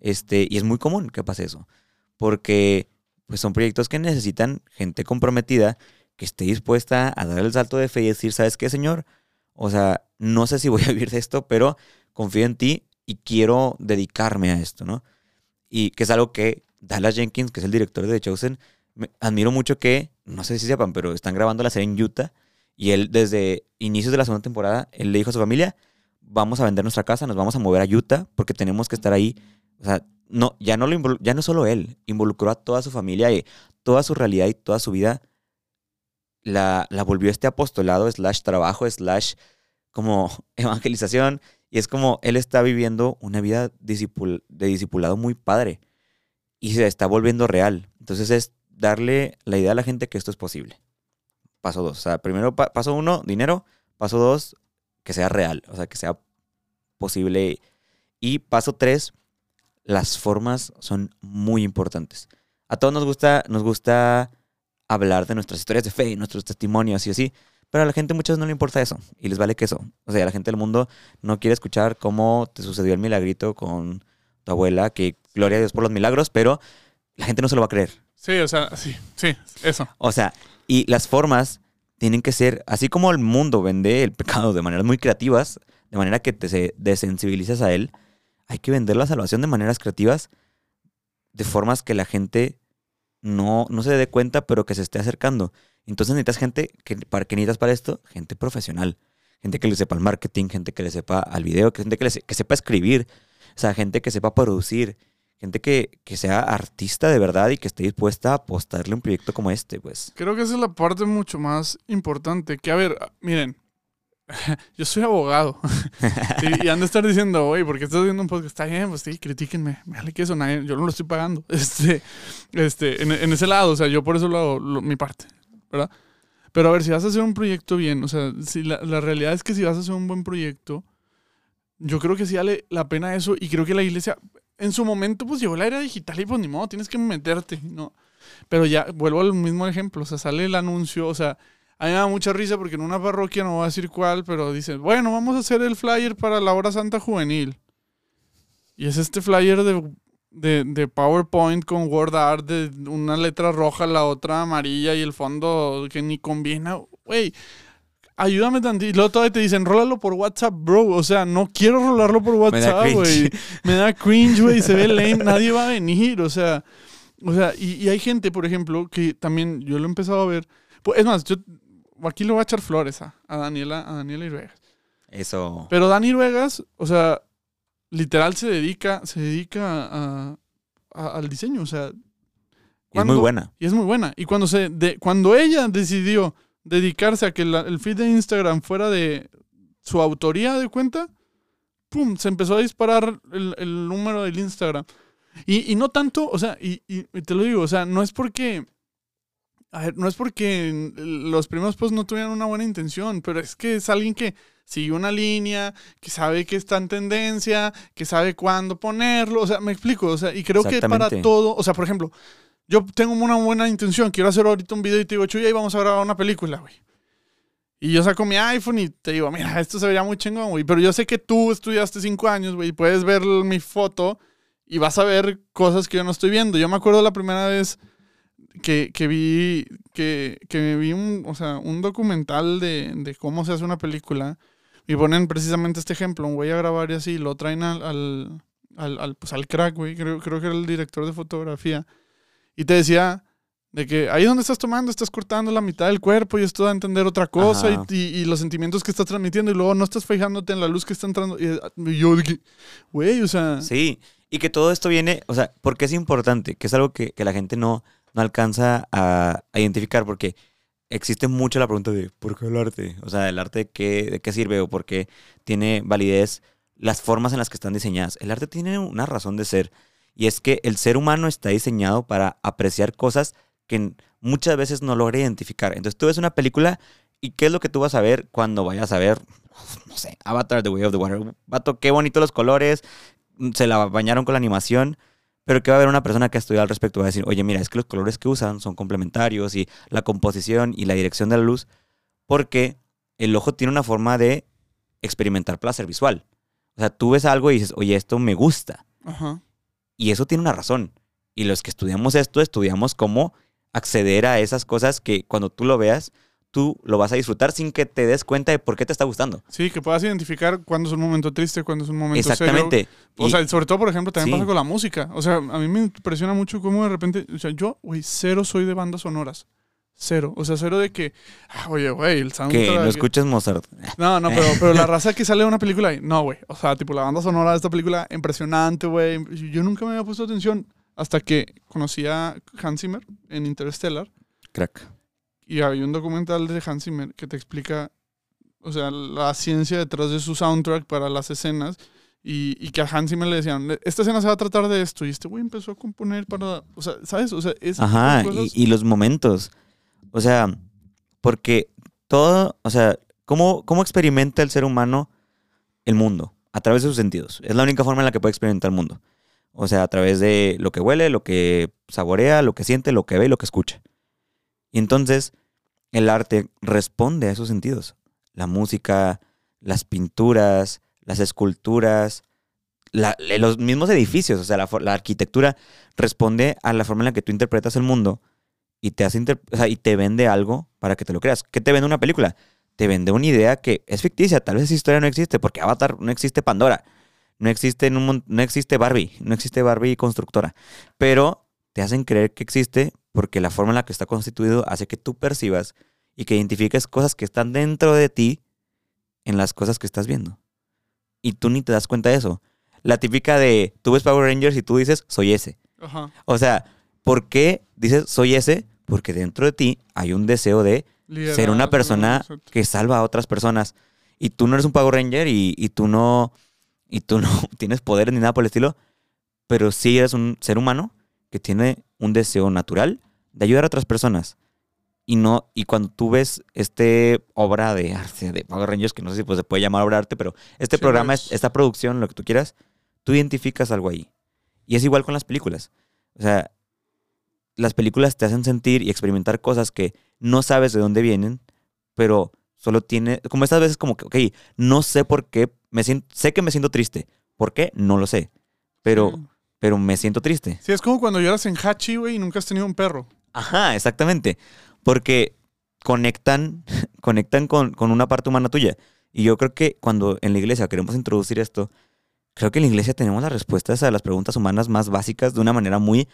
Este, y es muy común que pase eso, porque pues son proyectos que necesitan gente comprometida que esté dispuesta a dar el salto de fe y decir, ¿sabes qué, Señor? O sea, no sé si voy a vivir de esto, pero confío en ti y quiero dedicarme a esto, ¿no? Y que es algo que Dallas Jenkins, que es el director de The Chosen, me- admiro mucho que, no sé si sepan, pero están grabando la serie en Utah y él desde inicios de la segunda temporada, él le dijo a su familia, vamos a vender nuestra casa, nos vamos a mover a Utah porque tenemos que estar ahí. O sea, no, ya no, lo ya no solo él, involucró a toda su familia y toda su realidad y toda su vida la, la volvió este apostolado, slash trabajo, slash como evangelización. Y es como él está viviendo una vida de discipulado muy padre. Y se está volviendo real. Entonces es darle la idea a la gente que esto es posible. Paso dos. O sea, primero, pa- paso uno, dinero. Paso dos, que sea real. O sea, que sea posible. Y paso tres, las formas son muy importantes. A todos nos gusta, nos gusta hablar de nuestras historias de fe y nuestros testimonios así. Pero a la gente muchas veces no le importa eso. Y les vale que eso. O sea, la gente del mundo no quiere escuchar cómo te sucedió el milagrito con tu abuela, que gloria a Dios por los milagros, pero la gente no se lo va a creer.
sí, o sea, sí, sí, eso.
O sea, y las formas tienen que ser, así como el mundo vende el pecado de maneras muy creativas, de manera que te se- desensibilizas a él, hay que vender la salvación de maneras creativas de formas que la gente no, no se dé cuenta, pero que se esté acercando. Entonces necesitas gente, ¿para qué necesitas para esto? Gente profesional. Gente que le sepa el marketing, gente que le sepa al video, gente que, le que sepa escribir, o sea, gente que sepa producir, gente que, que sea artista de verdad y que esté dispuesta a apostarle un proyecto como este, pues.
Creo que esa es la parte mucho más importante. Que a ver, miren, yo soy abogado. y, y han estar diciendo, oye, ¿por qué estás viendo un podcast? Está bien, pues sí, critíquenme. Me vale que eso, nadie- yo no lo estoy pagando. Este, este, en, en ese lado, o sea, yo por eso lo hago lo- mi parte, ¿verdad? Pero a ver, si vas a hacer un proyecto bien, o sea, si la, la realidad es que si vas a hacer un buen proyecto, yo creo que sí vale la pena eso. Y creo que la iglesia, en su momento, pues llegó la era digital y pues ni modo, tienes que meterte, ¿no? Pero ya, vuelvo al mismo ejemplo, o sea, sale el anuncio, o sea, a mí me da mucha risa porque en una parroquia, no voy a decir cuál, pero dicen, bueno, vamos a hacer el flyer para la hora santa juvenil. Y es este flyer de, de, de PowerPoint con Word Art, de una letra roja, la otra amarilla y el fondo que ni combina. Güey, ayúdame tantito. Y luego todavía te dicen, rólalo por WhatsApp, bro. O sea, no quiero rolarlo por WhatsApp, güey. Me da cringe, güey. Se ve lame. Nadie va a venir. O sea, o sea y, y hay gente, por ejemplo, que también yo lo he empezado a ver. Pues, es más, yo aquí le voy a echar flores a, a Daniela, a Daniela Iruegas.
Eso.
Pero Dani Iruegas, o sea, literal se dedica, se dedica a- a- al diseño. O sea,
Y es muy buena.
y es muy buena. Y cuando, se de, cuando ella decidió dedicarse a que la- el feed de Instagram fuera de su autoría de cuenta, ¡pum! Se empezó a disparar el, el número del Instagram. Y, y no tanto, o sea, y, y- y te lo digo, o sea, no es porque... A ver, no es porque los primeros posts no tuvieran una buena intención, pero es que es alguien que sigue una línea, que sabe que está en tendencia, que sabe cuándo ponerlo, o sea, me explico, o sea, y creo que para todo, o sea, por ejemplo, yo tengo una buena intención, quiero hacer ahorita un video y te digo, Chuy, ahí vamos a grabar una película, güey. Y yo saco mi iPhone y te digo, mira, esto se vería muy chingón, güey. Pero yo sé que tú estudiaste cinco años, güey, y puedes ver mi foto y vas a ver cosas que yo no estoy viendo. Yo me acuerdo la primera vez que, que vi, que, que vi un, o sea, un documental de, de cómo se hace una película y ponen precisamente este ejemplo, un güey a grabar y así, lo traen al, al, al, al, pues, al crack, güey, creo, creo que era el director de fotografía. Y te decía de que ahí donde estás tomando estás cortando la mitad del cuerpo y esto da a entender otra cosa y, y- y los sentimientos que estás transmitiendo y luego no estás fijándote en la luz que está entrando. Y, y yo güey, o sea...
Sí, y que todo esto viene, o sea, porque es importante, que es algo que, que la gente no, no alcanza a, a identificar, porque existe mucho la pregunta de ¿por qué el arte? O sea, ¿el arte de qué, qué sirve o por qué tiene validez las formas en las que están diseñadas? El arte tiene una razón de ser, y es que el ser humano está diseñado para apreciar cosas que muchas veces no logra identificar. Entonces tú ves una película y ¿qué es lo que tú vas a ver cuando vayas a ver, no sé, Avatar, The Way of the Water? Vato, qué bonitos los colores, se la bañaron con la animación, pero que va a haber una persona que ha estudiado al respecto va a decir, oye, mira, es que los colores que usan son complementarios y la composición y la dirección de la luz, porque el ojo tiene una forma de experimentar placer visual. O sea, tú ves algo y dices, oye, esto me gusta.
Ajá.
Y eso tiene una razón. Y los que estudiamos esto, estudiamos cómo acceder a esas cosas que cuando tú lo veas, tú lo vas a disfrutar sin que te des cuenta de por qué te está gustando.
Sí, que puedas identificar cuándo es un momento triste, cuándo es un momento serio.
Exactamente.
O
Y-
sea, sobre todo, por ejemplo, también
Sí.
pasa con la música. O sea, a mí me impresiona mucho cómo de repente, o sea, yo, güey, cero soy de bandas sonoras. Cero. O sea, cero de que, ah, oye, güey, el
que
soundtrack.
no escuches Mozart.
No, no, pero, pero la raza que sale de una película, y- no, güey. O sea, tipo, la banda sonora de esta película, impresionante, güey. Yo nunca me había puesto atención hasta que conocí a Hans Zimmer en Interstellar.
Crack.
Y hay un documental de Hans Zimmer que te explica, o sea, la ciencia detrás de su soundtrack para las escenas. Y, y que a Hans Zimmer le decían, esta escena se va a tratar de esto. Y este güey empezó a componer para, o sea, ¿sabes? O sea, es
Ajá, y, y los momentos. O sea, porque todo, o sea, ¿cómo, ¿cómo experimenta el ser humano el mundo? A través de sus sentidos. Es la única forma en la que puede experimentar el mundo. O sea, a través de lo que huele, lo que saborea, lo que siente, lo que ve y lo que escucha. Y entonces, el arte responde a esos sentidos. La música, las pinturas, las esculturas, le- los mismos edificios, o sea, la, arquitectura responde a la forma en la que tú interpretas el mundo y te hace o y te vende algo para que te lo creas. ¿Qué te vende una película? Te vende una idea que es ficticia, tal vez esa historia no existe, porque Avatar no existe Pandora. no existe, no existe Barbie, no existe Barbie constructora, pero te hacen creer que existe porque la forma en la que está constituido hace que tú percibas y que identifiques cosas que están dentro de ti en las cosas que estás viendo. Y tú ni te das cuenta de eso. La típica de tú ves Power Rangers y tú dices, soy ese.
Ajá.
O sea, ¿por qué dices, soy ese? Porque dentro de ti hay un deseo de ser una persona que salva a otras personas. Y tú no eres un Power Ranger y, y tú no y tú no tienes poderes ni nada por el estilo, pero sí eres un ser humano que tiene un deseo natural de ayudar a otras personas. Y no y cuando tú ves este obra de arte de Power Rangers que no sé si pues, se puede llamar obra de arte, pero este
Sí,
programa,
pues.
esta producción, lo que tú quieras, tú identificas algo ahí. Y es igual con las películas. O sea, las películas te hacen sentir y experimentar cosas que no sabes de dónde vienen, pero solo tiene, como estas veces como que, ok, no sé por qué, me siento, sé que me siento triste. ¿Por qué? No lo sé. Pero. Pero me siento triste.
Sí, es como cuando lloras en Hachi, güey, y nunca has tenido un perro.
Ajá, exactamente. Porque conectan, conectan con, con una parte humana tuya. Y yo creo que cuando en la iglesia queremos introducir esto, creo que en la iglesia tenemos las respuestas a las preguntas humanas más básicas de una manera muy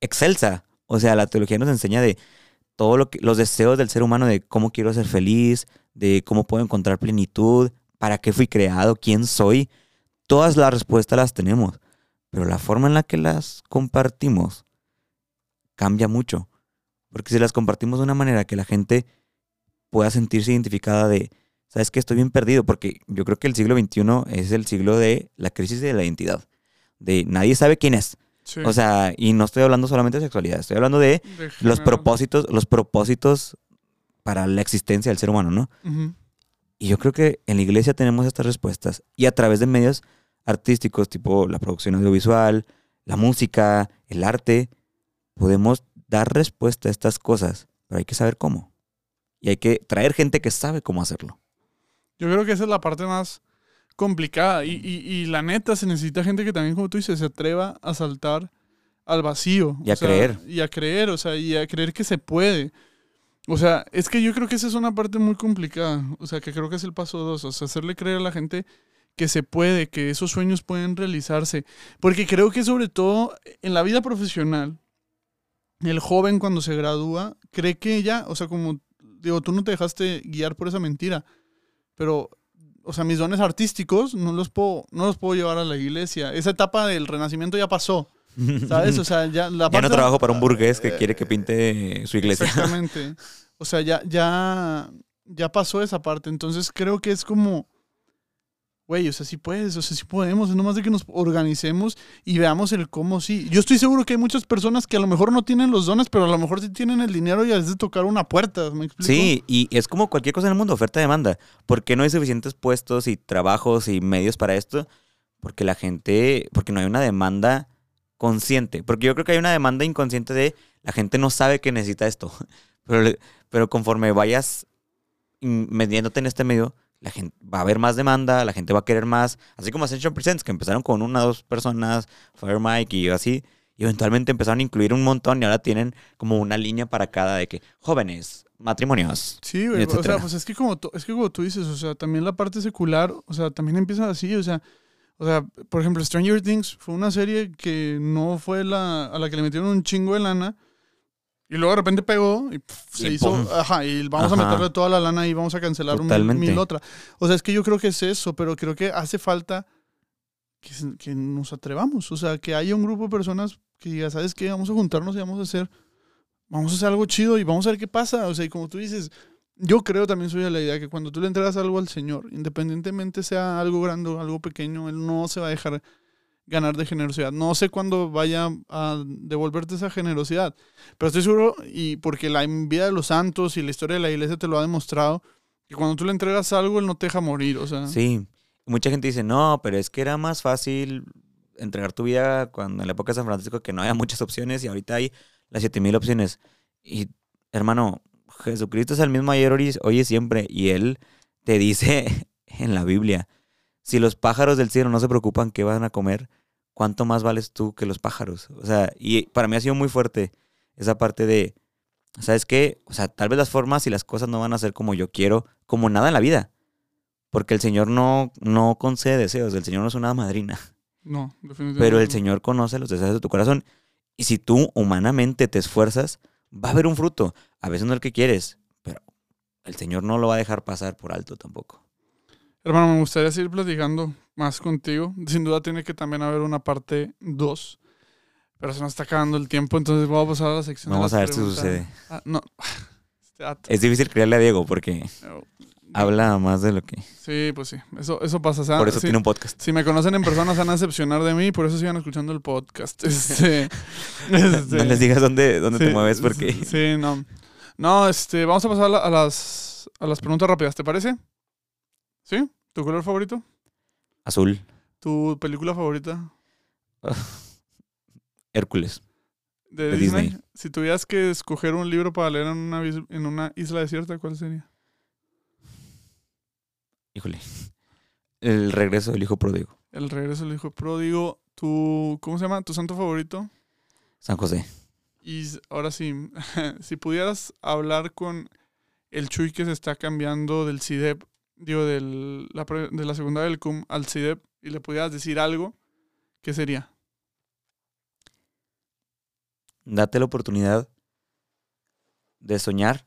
excelsa. O sea, la teología nos enseña de todo lo que, los deseos del ser humano, de cómo quiero ser feliz, de cómo puedo encontrar plenitud, para qué fui creado, quién soy. Todas las respuestas las tenemos, pero la forma en la que las compartimos cambia mucho. Porque si las compartimos de una manera que la gente pueda sentirse identificada de, ¿sabes qué? Estoy bien perdido, porque yo creo que el siglo XXI es el siglo de la crisis de la identidad. De nadie sabe quién es.
Sí.
O sea, y no estoy hablando solamente de sexualidad, estoy hablando de
De
los propósitos, los propósitos para la existencia del ser humano, ¿no? Y yo creo que en la iglesia tenemos estas respuestas y a través de medios artísticos tipo la producción audiovisual, la música, el arte, podemos dar respuesta a estas cosas, pero hay que saber cómo. Y hay que traer gente que sabe cómo hacerlo.
Yo creo que esa es la parte más complicada. Y, y- y la neta, se necesita gente que también, como tú dices, se atreva a saltar al vacío.
Y a
sea,
creer.
Y a creer, o sea, y a creer que se puede. O sea, es que yo creo que esa es una parte muy complicada. O sea, que creo que es el paso dos. O sea, hacerle creer a la gente que se puede, que esos sueños pueden realizarse. Porque creo que sobre todo en la vida profesional, el joven cuando se gradúa cree que ya, o sea, como digo, tú no te dejaste guiar por esa mentira, pero, o sea, mis dones artísticos no los puedo, no los puedo llevar a la iglesia. Esa etapa del renacimiento ya pasó, ¿sabes? O sea, ya la
ya no
parte-
trabajo para un burgués que
eh,
quiere que pinte su iglesia.
Exactamente. O sea, ya, ya, ya pasó esa parte. Entonces creo que es como, güey, o sea, sí puedes, o sea, sí podemos. Es nomás de que nos organicemos y veamos el cómo sí. Yo estoy seguro que hay muchas personas que a lo mejor no tienen los dones, pero a lo mejor sí tienen el dinero y a veces tocar una puerta. ¿Me explico?
Sí, y es como cualquier cosa en el mundo, oferta-demanda. ¿Por qué no hay suficientes puestos y trabajos y medios para esto? Porque la gente, porque no hay una demanda consciente. Porque yo creo que hay una demanda inconsciente de la gente no sabe que necesita esto. Pero, pero conforme vayas metiéndote en este medio, la gente va a haber más demanda, la gente va a querer más. Así como Ascension Presents, que empezaron con una o dos personas, Fire Mike y así. Y eventualmente empezaron a incluir un montón y ahora tienen como una línea para cada de que jóvenes, matrimonios.
Sí, güey. O sea, pues es que como tú, es que como tú dices, o sea, también la parte secular, o sea, también empieza así, o sea, o sea, por ejemplo, Stranger Things fue una serie que no fue la a la que le metieron un chingo de lana y luego de repente pegó y pf, se
Y
hizo,
pum.
ajá, y vamos a meterle toda la lana y vamos a cancelar mil, mil otra. O sea, es que yo creo que es eso, pero creo que hace falta que nos atrevamos, o sea, que haya un grupo de personas que diga, ¿sabes qué? Vamos a juntarnos y vamos a hacer vamos a hacer algo chido y vamos a ver qué pasa. O sea, y como tú dices, yo creo también soy de la idea que cuando tú le entregas algo al Señor, independientemente sea algo grande o algo pequeño, Él no se va a dejar ganar de generosidad. No sé cuándo vaya a devolverte esa generosidad, pero estoy seguro, y porque la vida de los santos y la historia de la iglesia te lo ha demostrado, que cuando tú le entregas algo, Él no te deja morir. O sea,
Sí. Mucha gente dice, no, pero es que era más fácil entregar tu vida cuando en la época de San Francisco que no había muchas opciones y ahorita hay las 7000 opciones. Y hermano, Jesucristo es el mismo ayer, hoy, y siempre. Y Él te dice en la Biblia, si los pájaros del cielo no se preocupan qué van a comer, ¿cuánto más vales tú que los pájaros? O sea, y para mí ha sido muy fuerte esa parte de, ¿sabes qué? O sea, tal vez las formas y las cosas no van a ser como yo quiero, como nada en la vida. Porque el Señor no, no concede deseos, el Señor no es una madrina.
No, definitivamente.
Pero el. Señor conoce los deseos de tu corazón. Y si tú humanamente te esfuerzas, va a haber un fruto. A veces no el que quieres, pero el Señor no lo va a dejar pasar por alto tampoco.
Hermano, me gustaría seguir platicando más contigo. Sin duda tiene que también haber una parte 2. Pero se nos está acabando el tiempo, entonces vamos a pasar a la sección. de
Vamos
las
a ver si
preguntas.
sucede.
Ah, no. Este.
Es difícil creerle a Diego porque
No.
habla más de lo que...
Sí, pues sí. Eso, eso pasa. o sea,
Por eso
sí.
tiene un podcast.
Si me conocen en persona, se van a decepcionar de mí, por eso sigan escuchando el podcast. Este, este,
No les digas dónde, dónde te mueves porque...
Sí, no. No, este, vamos a pasar a las, a las preguntas rápidas, ¿te parece? ¿Sí? ¿Tu color favorito?
Azul,
¿Tu película favorita
Hércules.
de,
De
Disney?
Disney.
Si tuvieras que escoger un libro para leer en una, en una isla desierta, ¿cuál sería?
Híjole. El regreso del hijo pródigo.
El regreso del hijo pródigo. ¿Tu, ¿Cómo se llama? ¿Tu santo favorito?
San José.
Y ahora sí, si pudieras hablar con el Chuy que se está cambiando del CIDEP, digo, del, la, de la secundaria del CUM al CIDEP, y le pudieras decir algo, ¿qué sería?
Date la oportunidad de soñar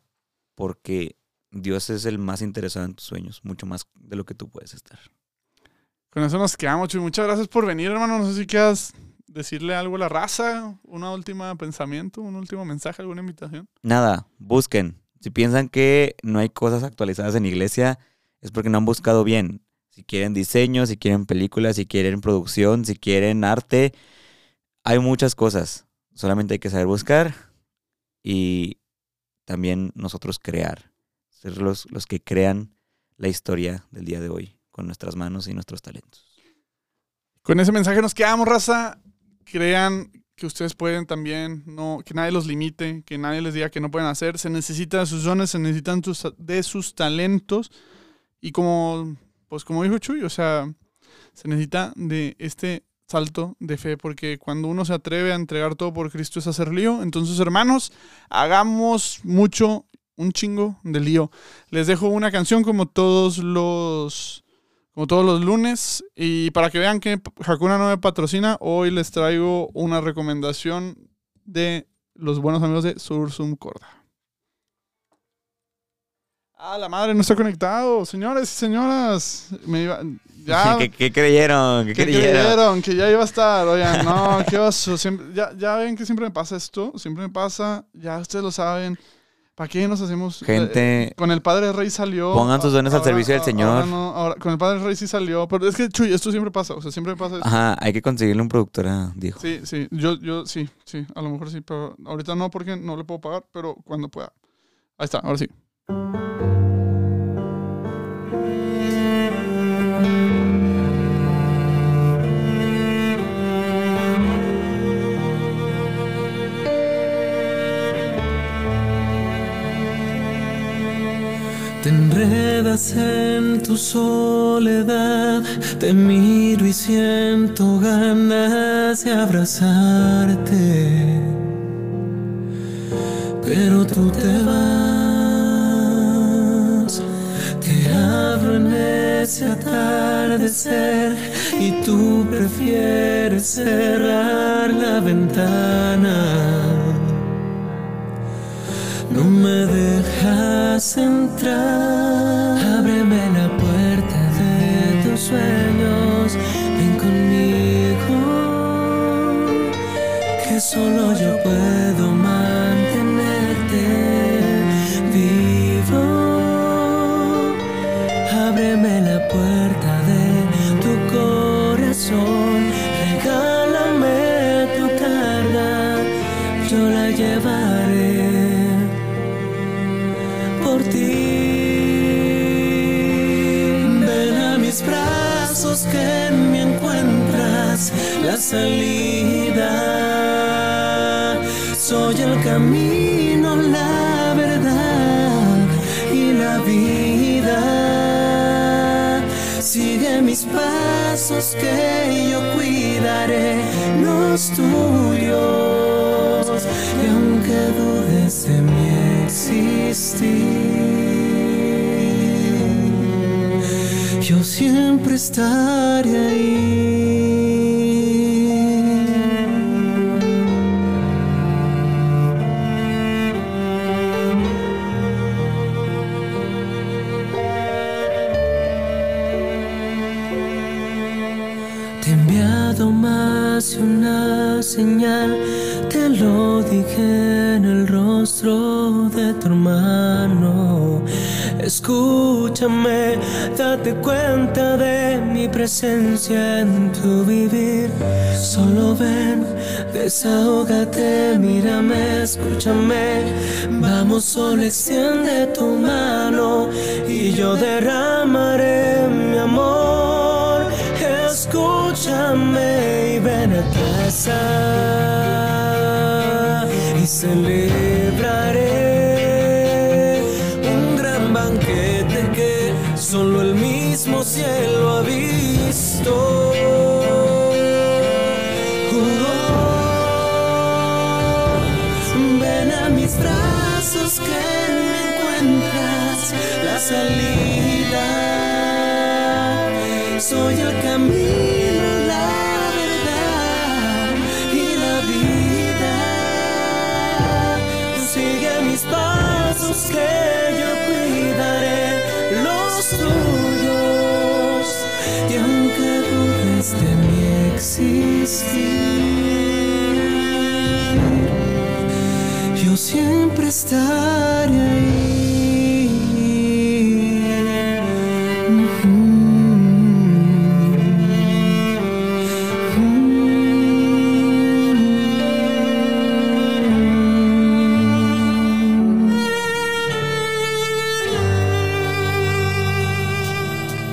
porque Dios es el más interesado en tus sueños, mucho más de lo que tú puedes estar.
Con eso nos quedamos, Chuy. Muchas gracias por venir, hermano. No sé si quieras decirle algo a la raza, una última pensamiento, un último mensaje, alguna invitación.
Nada, busquen. Si piensan que no hay cosas actualizadas en iglesia, es porque no han buscado bien. Si quieren diseño, si quieren películas, si quieren producción, si quieren arte, hay muchas cosas. Solamente hay que saber buscar y también nosotros crear. Ser los, los que crean la historia del día de hoy con nuestras manos y nuestros talentos.
Con ese mensaje nos quedamos, raza. Crean que ustedes pueden también, no, que nadie los limite, que nadie les diga que no pueden hacer. Se necesita de sus dones, se necesitan de sus talentos. Y como, pues como dijo Chuy, o sea, se necesita de este salto de fe, porque cuando uno se atreve a entregar todo por Cristo es hacer lío. Entonces, hermanos, hagamos mucho, un chingo de lío. Les dejo una canción como todos los como todos los lunes. Y para que vean que Hakuna no me patrocina, hoy les traigo una recomendación de los buenos amigos de Sursum Corda. Ah, la madre no está conectado. Señores y señoras, me iba- ya,
¿Qué, qué creyeron? ¿Qué,
¿Qué
creyeron?
creyeron? Que ya iba a estar. Oigan, no, qué oso. Siempre- ya, ya ven que siempre me pasa esto. Siempre me pasa. Ya ustedes lo saben. ¿Para qué nos hacemos? eh,
Gente,
con el Padre Rey salió.
Pongan sus dones al servicio del
ahora
Señor.
no, ahora- con el Padre Rey sí salió. Pero es que, Chuy, esto siempre pasa. O sea, siempre pasa. esto.
ajá, hay que conseguirle un productor a Diego.
Sí, sí. Yo, yo, sí, sí. A lo mejor sí. Pero ahorita no porque no le puedo pagar. Pero cuando pueda. Ahí está, ahora sí.
Te enredas en tu soledad, te miro y siento ganas de abrazarte. Pero tú te vas, te abro en ese atardecer y tú prefieres cerrar la ventana. No me dejas entrar. Ábreme la puerta de tus sueños. Ven conmigo. Que solo yo puedo que yo cuidaré los tuyos. Y aunque dudes de mi existir, estaré ahí. Enviado más una señal, te lo dije en el rostro de tu hermano. Escúchame, date cuenta de mi presencia en tu vivir. Solo ven, desahógate, mírame, escúchame. Vamos, solo extiende tu mano y yo derramaré mi amor. Escúchame y ven a casa y celebraré un gran banquete que solo el mismo cielo ha visto. Ven a mis brazos que me encuentras la salida. Soy el camino, que yo cuidaré los tuyos. Y aunque dudes de mi existir, yo siempre estaré ahí.